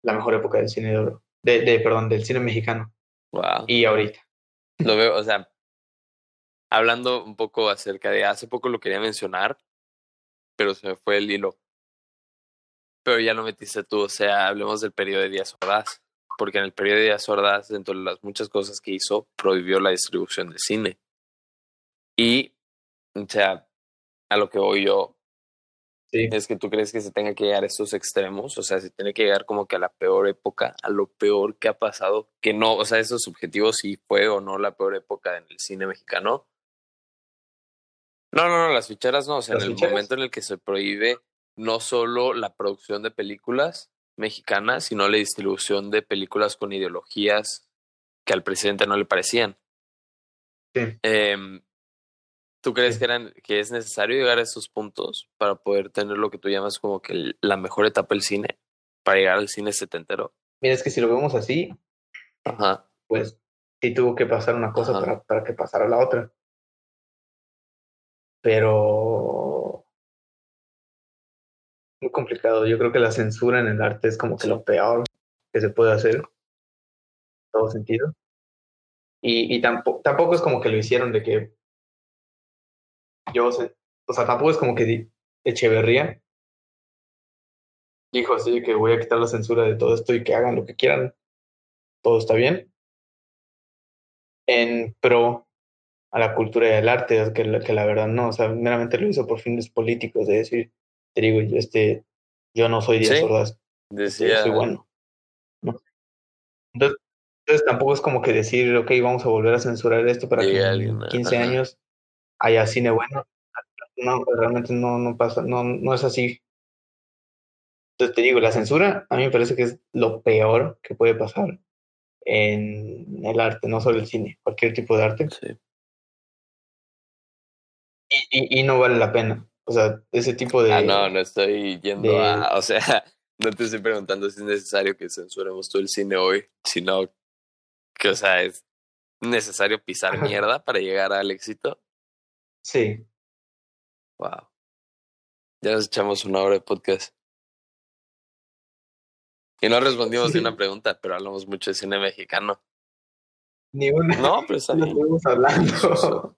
la mejor época del cine de oro, de, perdón, del cine mexicano. Wow. Y ahorita. Lo veo, o sea, hablando un poco acerca de hace poco lo quería mencionar, pero se me fue el hilo. Pero ya lo metiste tú, o sea, hablemos del periodo de Díaz Ordaz, porque en el periodo de Díaz Ordaz, dentro de las muchas cosas que hizo, prohibió la distribución de cine. Y, o sea, a lo que voy yo, es que tú crees que se tenga que llegar a estos extremos, o sea, se tiene que llegar como que a la peor época, a lo peor que ha pasado, que no, o sea, esos objetivos si fue o no la peor época en el cine mexicano. No, no, no, las ficheras no, o sea, en el momento en el que se prohíbe no solo la producción de películas mexicanas, sino la distribución de películas con ideologías que al presidente no le parecían. Sí. Em, ¿Tú crees que, eran, que es necesario llegar a esos puntos para poder tener lo que tú llamas como que la mejor etapa del cine? Para llegar al cine setentero. Mira, es que si lo vemos así, Ajá. pues sí tuvo que pasar una cosa para, para, que pasara la otra. Pero muy complicado. Yo creo que la censura en el arte es como que lo peor que se puede hacer. En todo sentido. Y, y tampoco, tampoco es como que lo hicieron de que yo sé, o sea, tampoco es como que Echeverría dijo así que voy a quitar la censura de todo esto y que hagan lo que quieran, todo está bien. En pro a la cultura y al arte, que, que la verdad no, o sea, meramente lo hizo por fines políticos, de decir, te digo, yo, este, yo no soy Díaz ¿Sí? Decía... soy bueno. Entonces, entonces, tampoco es como que decir, ok, vamos a volver a censurar esto para que en 15 años haya cine bueno. No, realmente no, no pasa, no, no es así. Entonces te digo, la censura a mí me parece que es lo peor que puede pasar en el arte, no solo el cine, cualquier tipo de arte. Sí. Y, y, no vale la pena. O sea, ese tipo de... Ah, no, no estoy yendo a... O sea, no te estoy preguntando si es necesario que censuremos todo el cine hoy, sino que, o sea, es necesario pisar mierda para llegar al éxito. Sí. Wow. Ya nos echamos una hora de podcast. Y no respondimos de una pregunta, pero hablamos mucho de cine mexicano. Ni una. No, pero está bien. Hablando.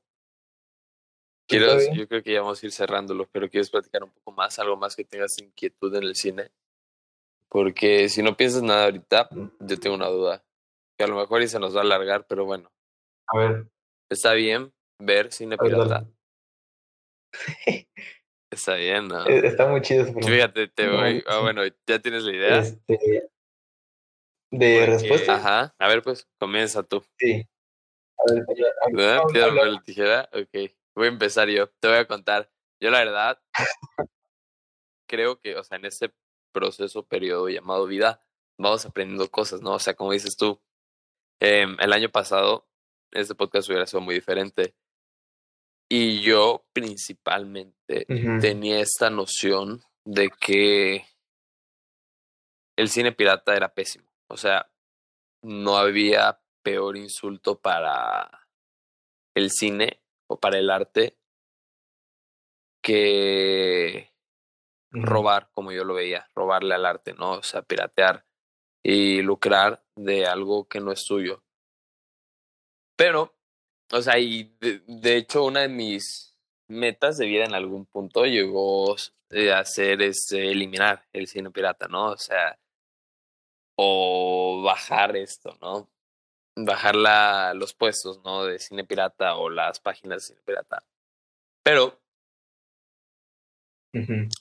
Quiero, yo creo que ya vamos a ir cerrándolo, pero quieres platicar un poco más, algo más que tengas inquietud en el cine. Porque si no piensas nada ahorita, yo tengo una duda. Que a lo mejor y se nos va a alargar, pero bueno. A ver. Está bien ver cine pirata. Está bien, ¿no? E, está muy chido. Fíjate, te voy. Ah, bueno, ya tienes la idea. Este, ¿De respuesta? Ajá. A ver, pues, comienza tú. Sí. A ver, a la tijera? Ok. Voy a empezar yo. Te voy a contar. Yo, la verdad, creo que, o sea, en ese proceso, periodo llamado vida, vamos aprendiendo cosas, ¿no? O sea, como dices tú, em, el año pasado, este podcast hubiera sido muy diferente y yo principalmente tenía esta noción de que el cine pirata era pésimo. O sea, no había peor insulto para el cine o para el arte que robar, como yo lo veía, robarle al arte, ¿no? O sea, piratear y lucrar de algo que no es suyo. Pero o sea, y de, hecho una de mis metas de vida en algún punto llegó eh, a ser este, eliminar el cine pirata, ¿no? O sea, o bajar esto, ¿no? Bajar la, los puestos, ¿no? De cine pirata o las páginas de cine pirata. Pero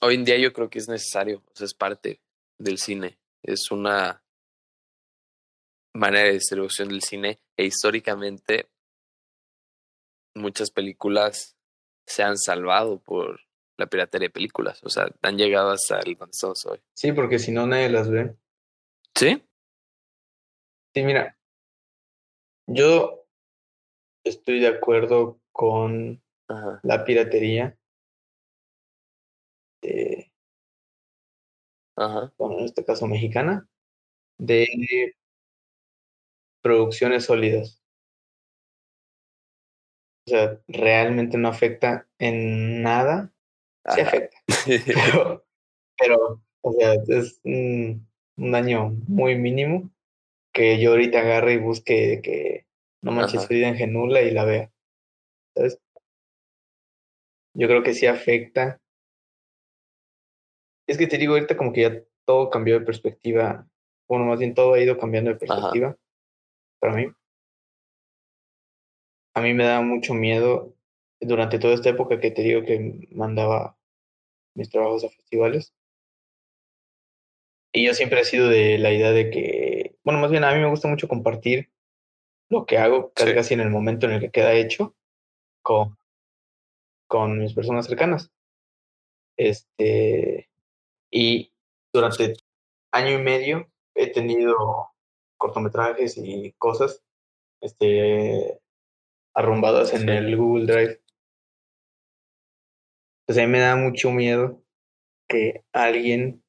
hoy en día yo creo que es necesario, o sea, es parte del cine. Es una manera de distribución del cine e históricamente muchas películas se han salvado por la piratería de películas. O sea, han llegado hasta el donde hoy. Sí, porque si no nadie las ve. ¿Sí? Sí, mira. Yo estoy de acuerdo con la piratería. De, Ajá. Bueno, en este caso mexicana. De producciones sólidas o sea, realmente no afecta en nada. Sí afecta. Pero, o sea, es un, daño muy mínimo que yo ahorita agarre y busque que no manches su vida en Genula y la vea. ¿Sabes? yo creo que sí afecta. Es que te digo, ahorita como que ya todo cambió de perspectiva. Bueno, más bien todo ha ido cambiando de perspectiva para mí. A mí me da mucho miedo durante toda esta época que te digo que mandaba mis trabajos a festivales. Y yo siempre he sido de la idea de que, bueno, más bien a mí me gusta mucho compartir lo que hago casi, casi en el momento en el que queda hecho con, con mis personas cercanas. Este, y durante año y medio he tenido cortometrajes y cosas este, arrumbadas en el Google Drive. Pues a mí me da mucho miedo que alguien,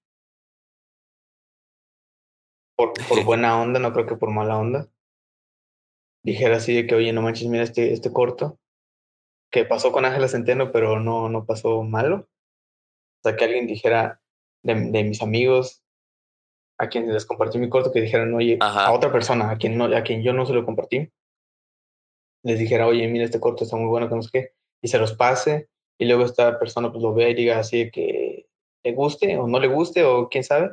por, por buena onda, no creo que por mala onda, dijera así de que, oye, no manches, mira este, este corto, que pasó con Ángela Centeno, pero no, no pasó malo. O sea, que alguien dijera de, de mis amigos, a quienes les compartí mi corto, que dijeran, oye, a otra persona, a quien, no, a quien yo no se lo compartí, les dijera, oye, mira, este corto está muy bueno, que no sé qué, y se los pase, y luego esta persona pues lo vea y diga así de que le guste o no le guste, o quién sabe.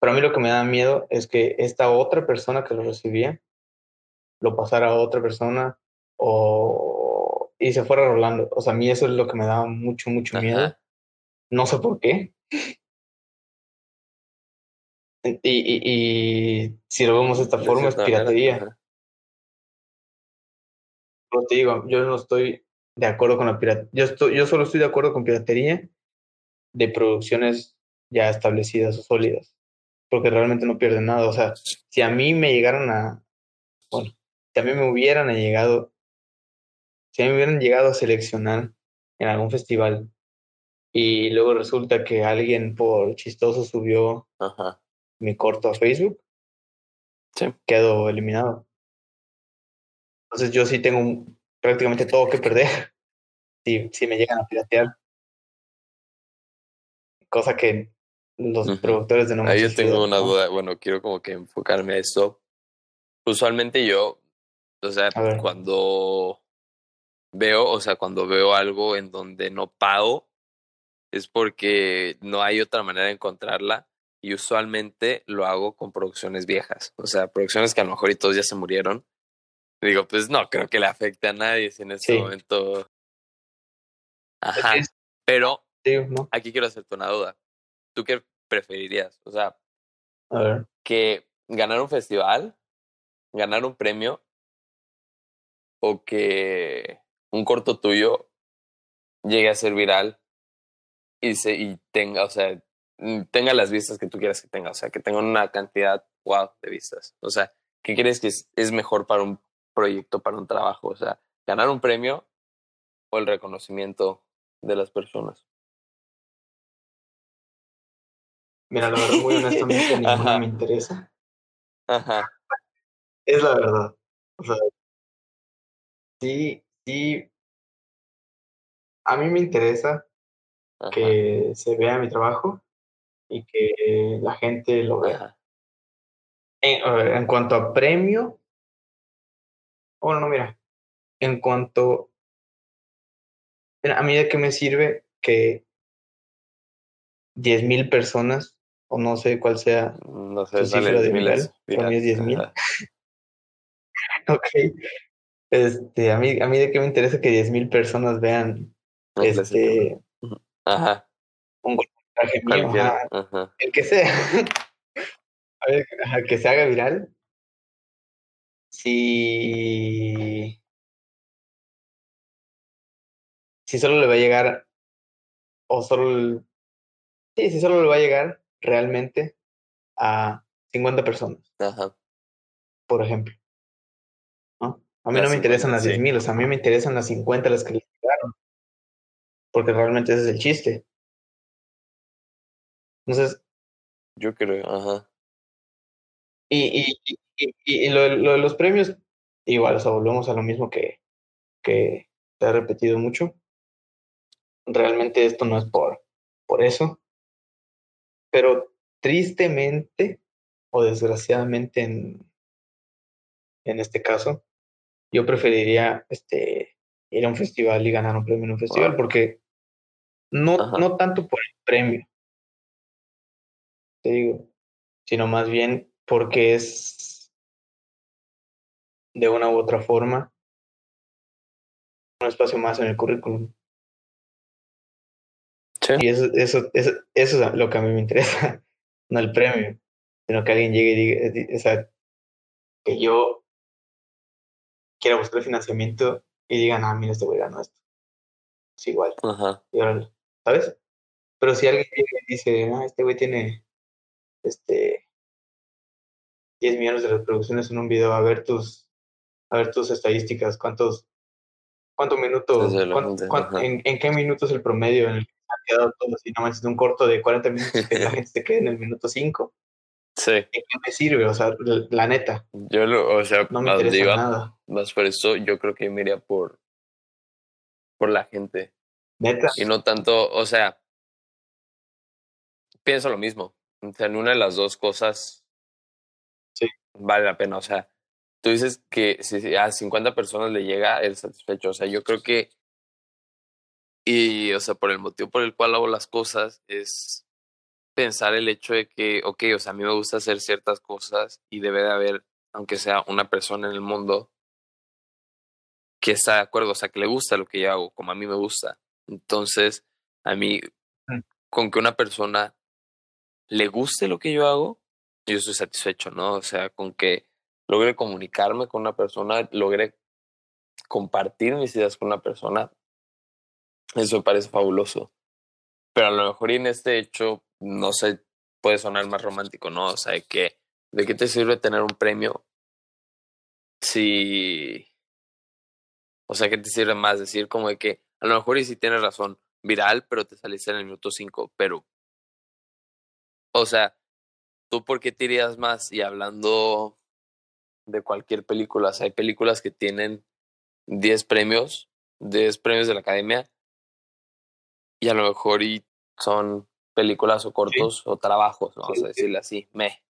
Pero a mí lo que me da miedo es que esta otra persona que lo recibía lo pasara a otra persona o y se fuera rolando. O sea, a mí eso es lo que me da mucho, mucho miedo. No sé por qué. Y, y, y, si lo vemos de esta forma es piratería. Pero te digo, yo no estoy de acuerdo con la piratería. Yo, estoy, yo solo estoy de acuerdo con piratería de producciones ya establecidas o sólidas. Porque realmente no pierden nada. O sea, si a mí me llegaran a. Bueno, si a mí me hubieran llegado. Si a mí me hubieran llegado a seleccionar en algún festival y luego resulta que alguien por chistoso subió Ajá mi corto a Facebook, sí. quedo eliminado. Entonces yo sí tengo prácticamente todo que perder si, si me llegan a piratear. Cosa que los productores de no Ahí yo tengo una duda, bueno, quiero como que enfocarme a esto. Usualmente yo, o sea, cuando veo, o sea, cuando veo algo en donde no pago, es porque no hay otra manera de encontrarla y usualmente lo hago con producciones viejas, o sea, producciones que a lo mejor y todos ya se murieron. Digo, pues no creo que le afecte a nadie si en este momento. Ajá. Pero aquí quiero hacerte una duda. ¿Tú qué preferirías? O sea, a ver. que ganar un festival, ganar un premio o que un corto tuyo llegue a ser viral y se y tenga, o sea, Mm, tenga las vistas que tú quieras que tenga, o sea, que tenga una cantidad wow de vistas. O sea, ¿qué crees que es, mejor para un proyecto, para un trabajo? O sea, ganar un premio o el reconocimiento de las personas. Mira, la verdad, muy honestamente, ninguna me interesa. Ajá. Es la verdad. O sea, sí, sí. A mí me interesa que se vea mi trabajo, y que la gente lo vea. En, en, cuanto a premio, bueno, no, mira, en cuanto a mí de qué me sirve que 10.000 personas, o no sé cuál sea no sé, su cifra de viral, para mí es 10.000. ok. Este, a mí, a mí de qué me interesa que 10.000 personas vean este, Ajá. un el que sea. A ver, que se haga viral. Si. Si solo le va a llegar. O solo. Sí, si solo le va a llegar realmente a 50 personas. Ajá. Por ejemplo. ¿No? A mí no me interesan las 10.000, o sea, a mí me interesan las 50 las que le llegaron. Porque realmente ese es el chiste. Entonces. Yo creo, ajá. Y, y, y, y lo, lo, de los premios, igual, o sea, volvemos a lo mismo que, que te he repetido mucho. Realmente esto no es por, por eso. Pero tristemente, o desgraciadamente en, en este caso, yo preferiría este ir a un festival y ganar un premio en un festival, porque no, no tanto por el premio, te digo, sino más bien porque es de una u otra forma un espacio más en el currículum. Y eso, eso, eso, eso es lo que a mí me interesa, no el premio, sino que alguien llegue y diga, o sea, que yo quiera buscar financiamiento y digan, ah, mira, este güey ganó esto. Es igual. Ajá. Y ahora, ¿sabes? Pero si alguien dice, ah, este güey tiene este 10 millones de reproducciones en un video, a ver tus, a ver tus estadísticas, cuántos, cuántos minutos, en, en, qué minutos el promedio en el que han quedado todos, y no de un corto de 40 minutos que la gente se quede en el minuto 5. Sí. ¿En qué me sirve? O sea, la, neta. Yo lo, o sea, no me interesa nada. Más por eso yo creo que me iría por, por la gente. Neta. Y no tanto, o sea, pienso lo mismo. O sea, en una de las dos cosas sí. vale la pena. O sea, tú dices que si a 50 personas le llega, el satisfecho. O sea, yo creo que. Y, o sea, por el motivo por el cual hago las cosas es pensar el hecho de que, ok, o sea, a mí me gusta hacer ciertas cosas y debe de haber, aunque sea una persona en el mundo, que está de acuerdo, o sea, que le gusta lo que yo hago, como a mí me gusta. Entonces, a mí, mm. con que una persona le guste lo que yo hago, yo estoy satisfecho, ¿no? O sea, con que logre comunicarme con una persona, logre compartir mis ideas con una persona, eso me parece fabuloso. Pero a lo mejor y en este hecho, no sé, puede sonar más romántico, ¿no? O sea, que, ¿de qué te sirve tener un premio si... O sea, ¿qué te sirve más? Decir como de que a lo mejor y si tienes razón, viral, pero te saliste en el minuto 5, pero o sea, ¿tú por qué te irías más? Y hablando de cualquier película, o sea, hay películas que tienen 10 premios, 10 premios de la academia, y a lo mejor y son películas o cortos o trabajos, vamos a decirle así, me.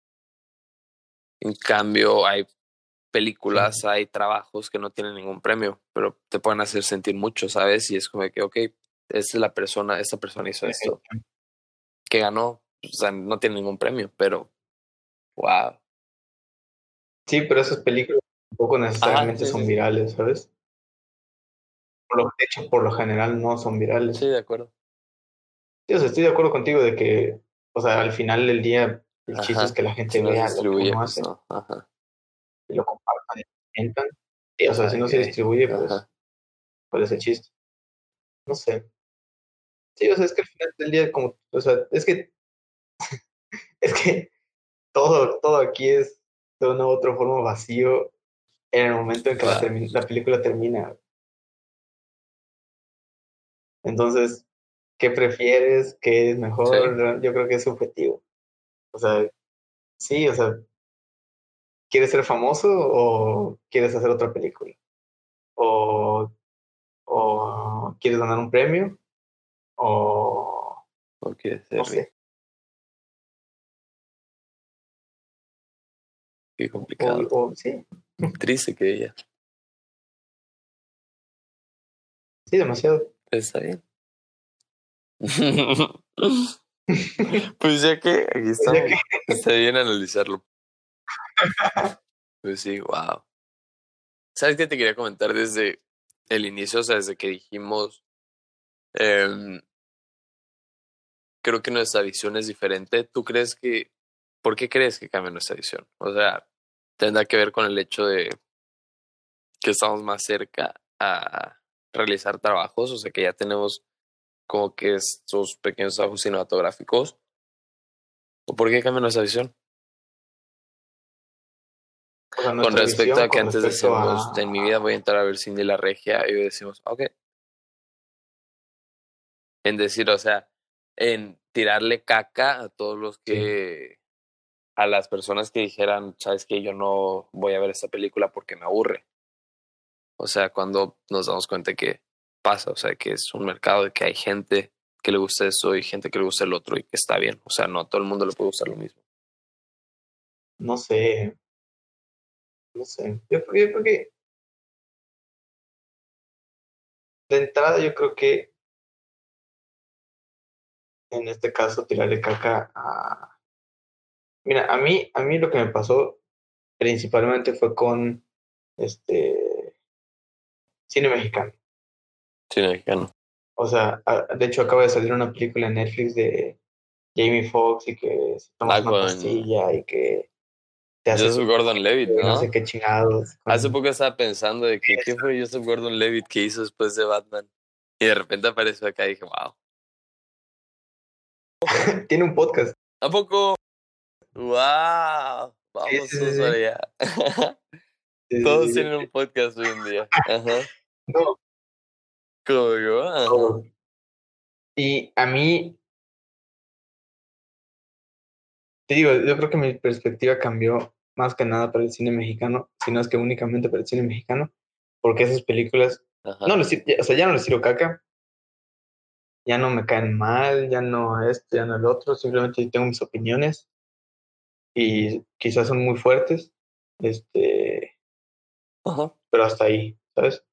En cambio, hay películas, hay trabajos que no tienen ningún premio, pero te pueden hacer sentir mucho, ¿sabes? Y es como que, ok, esa es la persona, esta persona hizo esto, que ganó, o sea, no tiene ningún premio, pero wow. Sí, pero esas películas tampoco necesariamente son virales, ¿sabes? Por lo, de hecho, por lo general no son virales. Sí, de acuerdo. Sí, o sea, estoy de acuerdo contigo de que, o sea, al final del día, el chiste es que la gente vea lo que uno pues, hace. Ajá. Y lo compartan y comentan. Sí, o sea, si no se distribuye, pues, ¿cuál es el chiste? No sé. Sí, o sea, es que al final del día, como, o sea, es que es que todo, todo aquí es de una u otra forma vacío en el momento en que la, película termina. Entonces, ¿qué prefieres? ¿Qué es mejor? Yo creo que es subjetivo. O sea, sí, o sea, ¿quieres ser famoso o quieres hacer otra película? ¿O, o quieres ganar un premio? ¿O, o quieres ser Qué complicado. sí. Triste que ella. Sí, demasiado. Está bien. pues ya que aquí pues está, está bien analizarlo. Pues sí, wow. ¿Sabes qué te quería comentar desde el inicio? O sea, desde que dijimos, em, creo que nuestra visión es diferente. ¿Tú crees que, por qué crees que cambia nuestra visión? O sea, tendrá que ver con el hecho de que estamos más cerca a realizar trabajos, o sea que ya tenemos como que estos pequeños trabajos cinematográficos. ¿O por qué cambia nuestra visión? con respecto a que antes decíamos, en mi vida voy a entrar a ver Cindy la Regia, y hoy decimos, ok. En decir, o sea, en tirarle caca a todos los que a las personas que dijeran, sabes que yo no voy a ver esta película porque me aburre. O sea, cuando nos damos cuenta que pasa, o sea, que es un mercado de que hay gente que le gusta eso y gente que le gusta el otro y que está bien. O sea, no a todo el mundo le puede gustar lo mismo. No sé. No sé. Yo, creo que de entrada yo creo que en este caso tirarle caca a... Mira, a mí, a mí lo que me pasó principalmente fue con este cine mexicano. Cine mexicano. O sea, de hecho acaba de salir una película en Netflix de Jamie Foxx y que se toma ah, una pastilla y que te hace Joseph Gordon Levitt, ¿no? No sé qué chingados. Hace poco estaba pensando de que qué fue Joseph Gordon Levitt que hizo después de Batman. Y de repente apareció acá y dije, wow. Tiene un podcast. ¿A poco? ¡Wow! Vamos sí, allá. Todos tienen un podcast hoy en día. Ajá. No. Yo. Ajá. Y a mí. Te digo, yo creo que mi perspectiva cambió más que nada para el cine mexicano, sino es que únicamente para el cine mexicano, porque esas películas. No les, o sea, ya no les tiro caca, ya no me caen mal, ya no esto, ya no el otro, simplemente tengo mis opiniones y quizás son muy fuertes, este, pero hasta ahí, ¿sabes?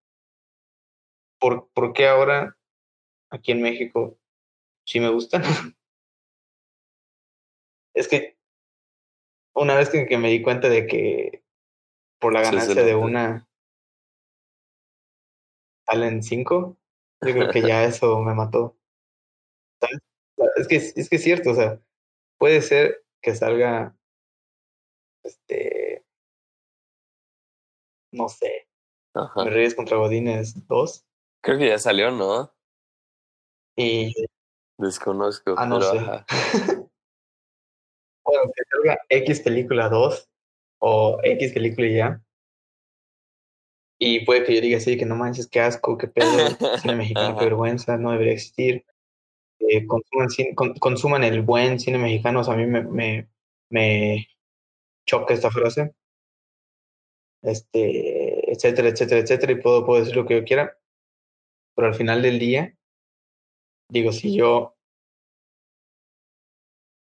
¿Por, ¿Por qué ahora aquí en México sí me gustan? es que una vez que, que, me di cuenta de que por la ganancia de una salen cinco, yo creo que ya eso me mató. Es que, es que es cierto, o sea, puede ser que salga, este, no sé, Me Reyes contra Godines 2. Creo que ya salió, ¿no? Y... Desconozco. Ah, no sé. bueno, que salga X película 2 o X película ya. Y puede que yo diga así, que no manches, qué asco, qué pedo, cine mexicano, qué vergüenza, no debería existir. Eh, consuman, consuman, el buen cine mexicano, o sea, a mí me, me, me choca esta frase. Este, etcétera, etcétera, etcétera, y puedo, puedo decir lo que yo quiera. Pero al final del día, digo, si yo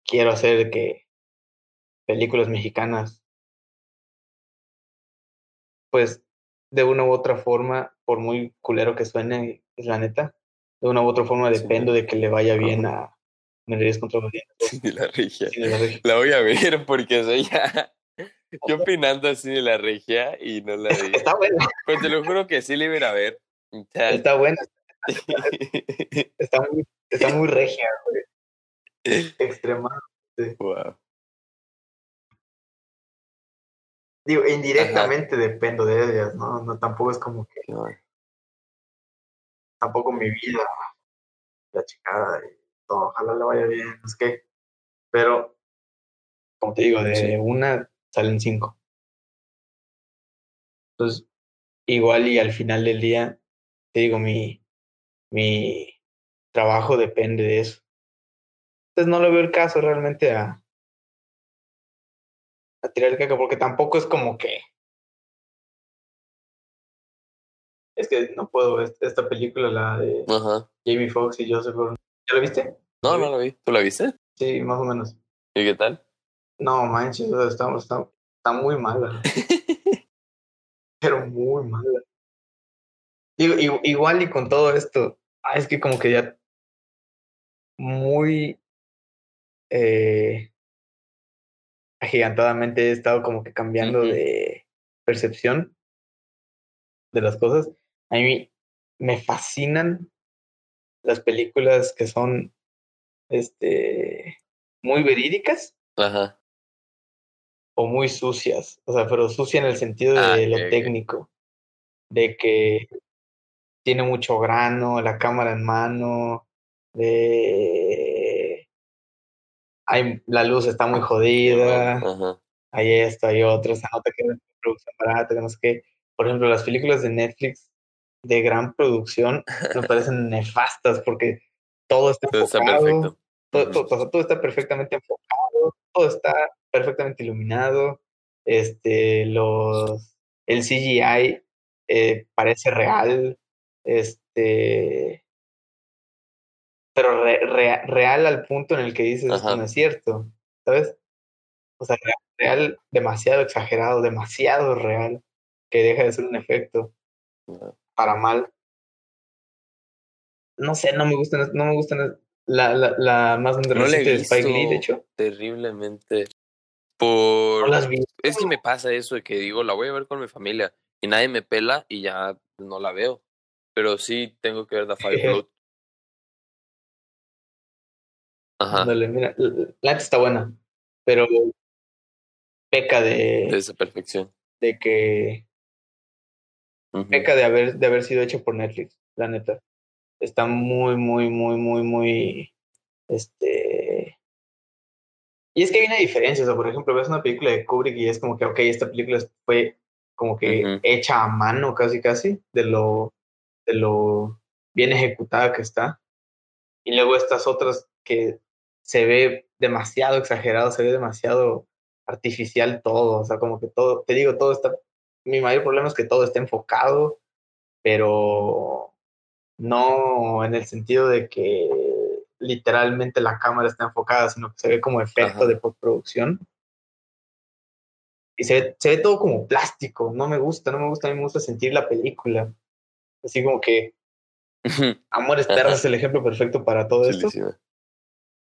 quiero hacer que películas mexicanas, pues de una u otra forma, por muy culero que suene, es la neta, de una u otra forma dependo de que le vaya bien a Mercedes contra los Sí, la regia. la, voy a ver porque soy ya. Yo opinando así de la regia y no la vi. Está buena. Pues te lo juro que sí le iba a ver. Está buena. Está muy, está muy regia, güey. Extremadamente. Wow. Digo, indirectamente dependo de ellas, ¿no? No tampoco es como que. Tampoco mi vida, la chicada, y todo, ojalá le vaya bien, es que. Pero, como te digo, de una salen cinco. Entonces, igual y al final del día, te digo, mi, mi trabajo depende de eso. Entonces no le veo el caso realmente a, a tirar el caca, porque tampoco es como que. Es que no puedo, esta película, la de Jamie Foxx y Joseph Gordon. ¿Ya la viste? No, no la vi. ¿Tú la viste? Sí, más o menos. ¿Y qué tal? No, manches, está, está, está muy mala. Pero muy mala. Igual y con todo esto, ah, es que como que ya muy eh, agigantadamente he estado como que cambiando de percepción de las cosas. A mí me fascinan las películas que son este muy verídicas Ajá. o muy sucias. O sea, pero sucia en el sentido de ah, lo técnico. De que tiene mucho grano, la cámara en mano, de hay, la luz está muy jodida, hay esto, hay otro, se nota que es producción barata, no sé qué. Por ejemplo, las películas de Netflix de gran producción me parecen nefastas porque todo está enfocado, Todo, todo, está perfectamente enfocado, todo está perfectamente iluminado, este, los, el CGI eh, parece real, este, pero real al punto en el que dices esto no es cierto, ¿sabes? O sea, real, demasiado exagerado, demasiado real, que deja de ser un efecto para mal. no sé, no me gustan, no me gustan la, la, la más de Spike Lee, de hecho. Terriblemente. Por... Es que me pasa eso de que digo, la voy a ver con mi familia y nadie me pela y ya no la veo. Pero sí tengo que ver The Five Ajá. Dale, mira, la está buena, pero peca de... De esa perfección. De que... Peca de haber, de haber sido hecho por Netflix, la neta. Está muy, muy, muy, muy, muy... Este... Y es que hay una diferencia, o sea, por ejemplo, ves una película de Kubrick y es como que, ok, esta película fue como que hecha a mano casi, casi, de lo, de lo bien ejecutada que está. Y luego estas otras que se ve demasiado exagerado, se ve demasiado artificial todo, o sea, como que todo, te digo, todo está, mi mayor problema es que todo está enfocado, pero no en el sentido de que literalmente la cámara está enfocada, sino que se ve como efecto de postproducción. Y se se ve todo como plástico, no me gusta, no me gusta, a mí me gusta sentir la película. Así como que Amores Perros es el ejemplo perfecto para todo esto.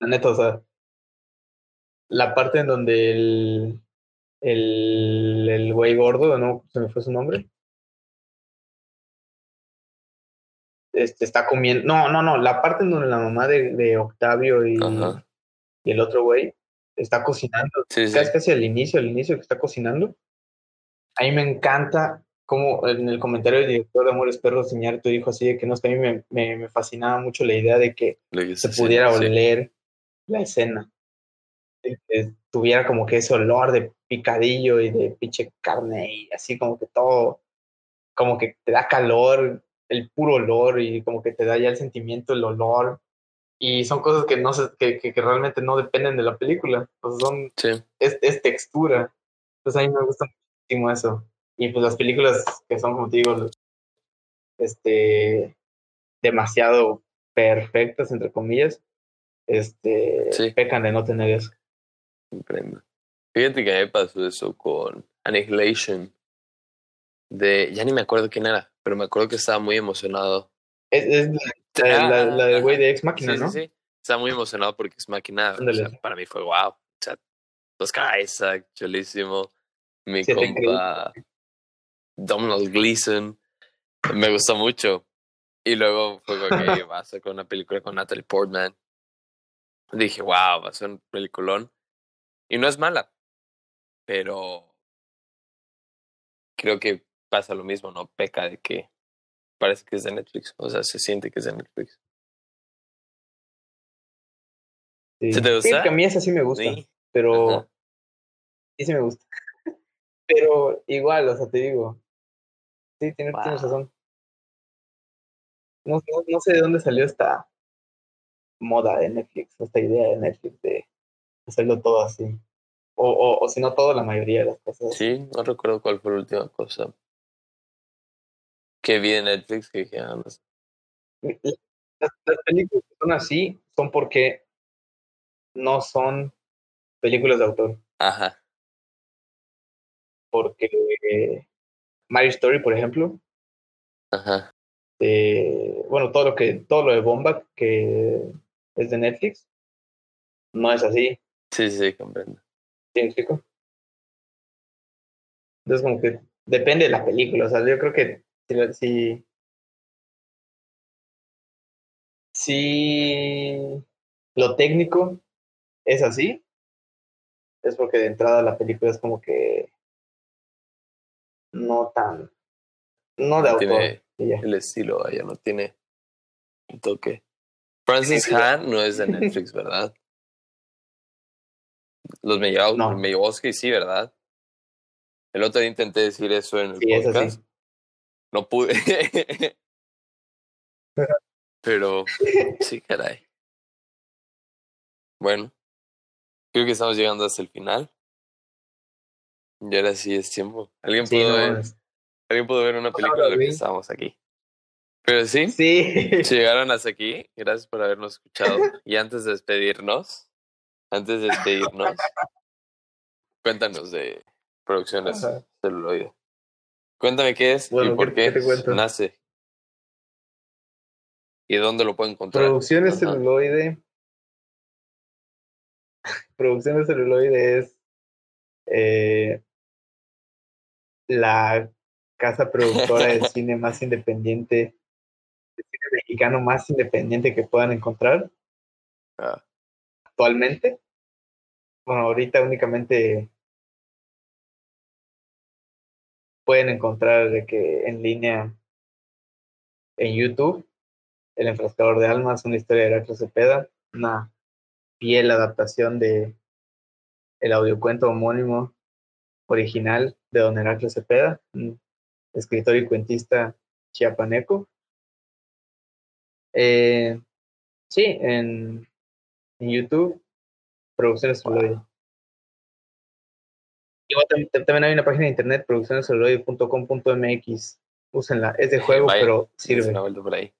La neta, o sea, la parte en donde el, el, el güey gordo, ¿no? Se me fue su nombre. Este, está comiendo. No, no, no. La parte en donde la mamá de, de Octavio y, y, el otro güey está cocinando. Sí, casi, casi al inicio, al inicio que está cocinando. A mí me encanta como en el comentario del director de Amores Perros tu dijo así de que no, es que a mí me, me, me fascinaba mucho la idea de que se pudiera oler la escena. Que tuviera como que ese olor de picadillo y de pinche carne y así como que todo, como que te da calor, el puro olor y como que te da ya el sentimiento, el olor. Y son cosas que no que, que, realmente no dependen de la película. Pues son, es, es, textura. Entonces a mí me gusta muchísimo eso. Y pues las películas que son, como te digo, este, demasiado perfectas, entre comillas, este, pecan de no tener eso. Comprendo. Fíjate que me pasó eso con Annihilation. De, ya ni me acuerdo quién era, pero me acuerdo que estaba muy emocionado. Es, la, la, del güey de Ex Máquina, ¿no? Sí, sí. Estaba muy emocionado porque Ex Máquina, para mí fue wow. O sea, los Isaac, chulísimo. Mi compa Donald Gleason. Me gustó mucho. Y luego fue que va a sacar una película con Natalie Portman. Dije, wow, va a ser un peliculón. Y no es mala, pero creo que pasa lo mismo, ¿no? Peca de que parece que es de Netflix, o sea, se siente que es de Netflix. Sí. ¿Se te gusta? Sí, a mí esa sí me gusta, pero sí, sí me gusta. pero igual, o sea, te digo, sí, tienes, razón. No, no, no sé de dónde salió esta moda de Netflix, esta idea de Netflix de hacerlo todo así. O, o, o si no todo, la mayoría de las cosas. Sí, no recuerdo cuál fue la última cosa que vi en Netflix que dije, ah, Las, películas que son así son porque no son películas de autor. Ajá. Porque Mario Story, por ejemplo. Ajá. Eh, bueno, todo lo que, todo lo de Bomba que es de Netflix, no es así. Sí, sí, comprendo. ¿Sí Entonces, como que depende de la película. O sea, yo creo que si. Si lo técnico es así, es porque de entrada la película es como que no tan. No de autor. el estilo, ya no tiene un toque. Francis Han no es de Netflix, ¿verdad? Los Meyowski sí, ¿verdad? El otro día intenté decir eso en el podcast. No pude. Pero sí, caray. Bueno, creo que estamos llegando hasta el final. Y ahora sí es tiempo. ¿Alguien pudo, ver, ¿alguien pudo ver una película de lo que estábamos aquí? Pero sí, sí. llegaron hasta aquí. Gracias por habernos escuchado. Y antes de despedirnos, antes de despedirnos, cuéntanos de producciones celuloide. Cuéntame qué es y por qué, nace. ¿Y dónde lo puedo encontrar? Producciones celuloide. Producciones celuloide es eh, la casa productora de cine más independiente, de cine mexicano más independiente que puedan encontrar. Ah. Actualmente. Bueno, ahorita únicamente pueden encontrar de que en línea en YouTube El enfrascador de almas, una historia de Heracles Cepeda, una fiel adaptación de el audiocuento homónimo original de don Heracles Cepeda, un escritor y cuentista chiapaneco. Eh, sí, en, en YouTube, Producciones Celuloide. Igual también, hay una página de internet, produccionesceluloide.com.mx. Úsenla, es de juego, pero sirve. Una vuelta por ahí.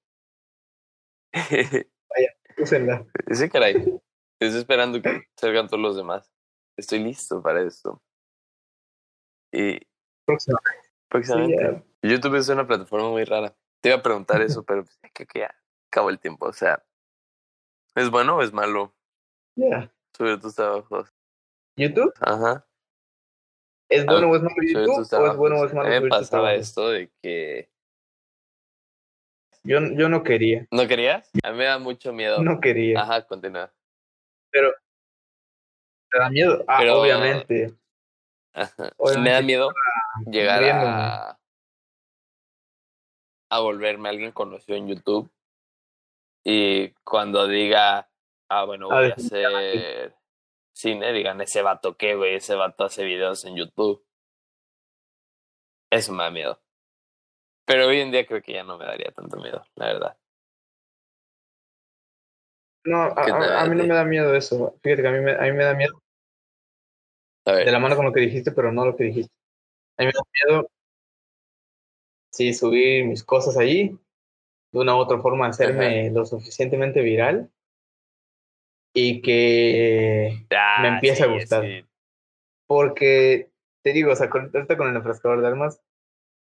Vaya, úsenla. Sí, caray. Estoy esperando que salgan todos los demás. Estoy listo para esto. Y. Próximamente. Próximamente. YouTube es una plataforma muy rara. Te iba a preguntar eso, pero pues, que, que ya acabó el tiempo. O sea, ¿es bueno o es malo? Ya. Subir tus trabajos. ¿YouTube? Ajá. ¿Es bueno o es malo YouTube? ¿O es bueno o es malo? Me pasaba esto de que. Yo, yo no quería. ¿No querías? A mí me da mucho miedo. No quería. Ajá, continúa. Pero. ¿Te da miedo? Ah, obviamente. Ajá. me da miedo llegar a. a volverme alguien conocido en YouTube. Y cuando diga, ah, bueno, voy a hacer cine, digan, ese vato qué, güey, ese vato hace videos en YouTube. Eso me da miedo. Pero hoy en día creo que ya no me daría tanto miedo, la verdad. No, a, mí no me da miedo eso. Fíjate que a mí me, a mí me da miedo. De la mano con lo que dijiste, pero no lo que dijiste. A mí me da miedo, sí, subir mis cosas ahí, de una u otra forma hacerme lo suficientemente viral y que me empiece a gustar. Porque, te digo, o sea, con, con el enfrascador de armas,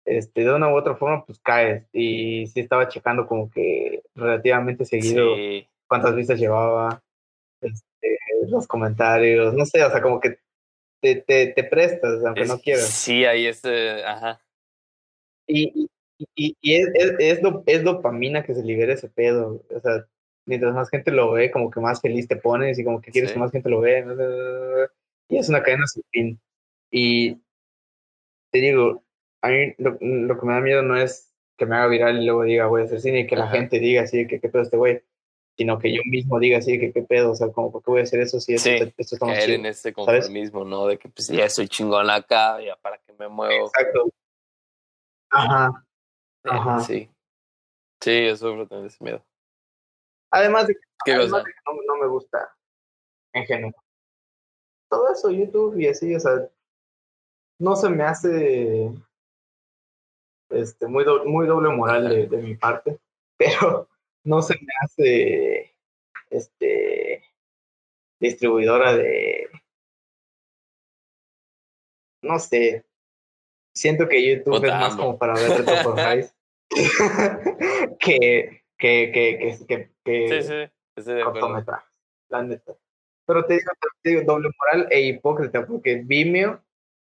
este, de una u otra forma, pues caes. Y sí estaba checando como que relativamente seguido cuántas vistas llevaba, este, los comentarios, no sé, o sea, como que te, te, te prestas, aunque no quieras. Sí, ahí es, ajá. Y, y, y, es, es, es, es, dopamina que se libera ese pedo, o sea, mientras más gente lo ve, como que más feliz te pones y como que quieres que más gente lo vea. Y es una cadena sin fin. Y te digo, a mí lo, que me da miedo no es que me haga viral y luego diga voy a hacer cine y que la gente diga así que qué pedo este güey, sino que yo mismo diga así que qué pedo, o sea, como por qué voy a hacer eso si esto, esto está caer en ese conformismo, ¿no? De que pues ya soy chingón acá, ya para qué me muevo. Exacto. Ajá. Ajá. Sí. Sí, eso también ese miedo. Además de que, no, no, me gusta en general. Todo eso, YouTube y así, o sea, no se me hace este, muy, muy doble moral de, de, mi parte, pero no se me hace este, distribuidora de, no sé, siento que YouTube es más como para ver reto por que, que, que, que, que, sí, sí, cortometrajes, la neta. Pero te digo, te digo, doble moral e hipócrita, porque Vimeo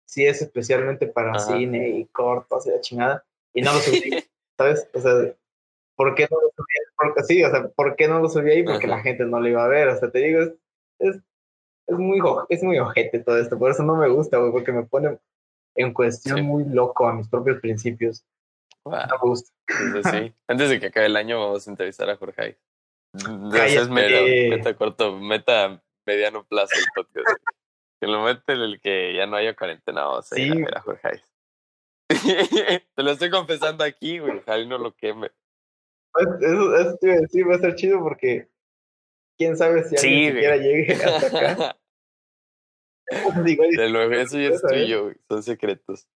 sí es especialmente para cine y cortos y la chingada, y no lo subí, ¿sabes? O sea, ¿por qué no lo subí? Porque sí, o sea, ¿por qué no lo subí ahí? Porque la gente no lo iba a ver, o sea, te digo, es, es, es muy, es muy ojete todo esto, por eso no me gusta, güey, porque me pone en cuestión muy loco a mis propios principios. No me gusta. sí. Antes de que acabe el año vamos a entrevistar a Jorge. Es meta, corto, meta mediano plazo el podcast. que lo mete el que ya no haya cuarentena, vamos a sí. ir a ver a Jorge. Te lo estoy confesando aquí, güey. Javi no lo queme. Eso, eso te iba a decir, va a estar chido porque quién sabe si alguien siquiera llegue hasta acá. de luego, eso ya es tuyo, güey. Son secretos.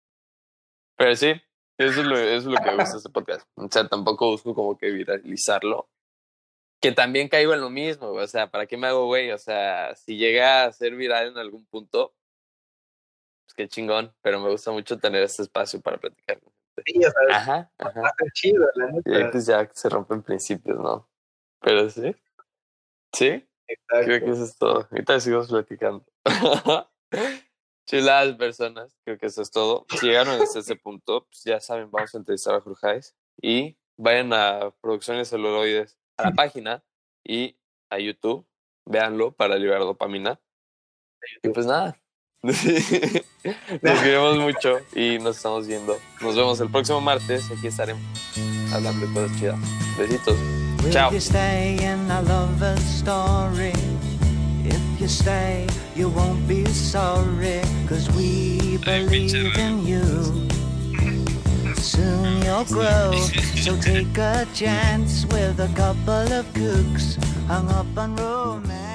Pero sí, eso es lo, eso es lo que me gusta de este podcast. O sea, tampoco busco como que viralizarlo. Que también caigo en lo mismo, O sea, ¿para qué me hago güey? O sea, si llega a ser viral en algún punto, pues qué chingón. Pero me gusta mucho tener este espacio para platicar. Sí, o sea, ajá, ajá. chido, la neta. Y pues ya se rompen principios, ¿no? Pero sí. ¿Sí? Exacto. Creo que eso es todo. Ahorita seguimos platicando. Chiladas personas, creo que eso es todo. Si llegaron hasta ese punto, pues ya saben, vamos a entrevistar a Jorge y vayan a Producciones Celuloides, a la página y a YouTube, véanlo para liberar dopamina. Y pues nada, nos queremos mucho y nos estamos viendo. Nos vemos el próximo martes, aquí estaremos hablando de cosas chidas. Besitos. Chao. If you stay, you won't be sorry, cause we believe in you. Soon you'll grow, so take a chance with a couple of cooks hung up on romance.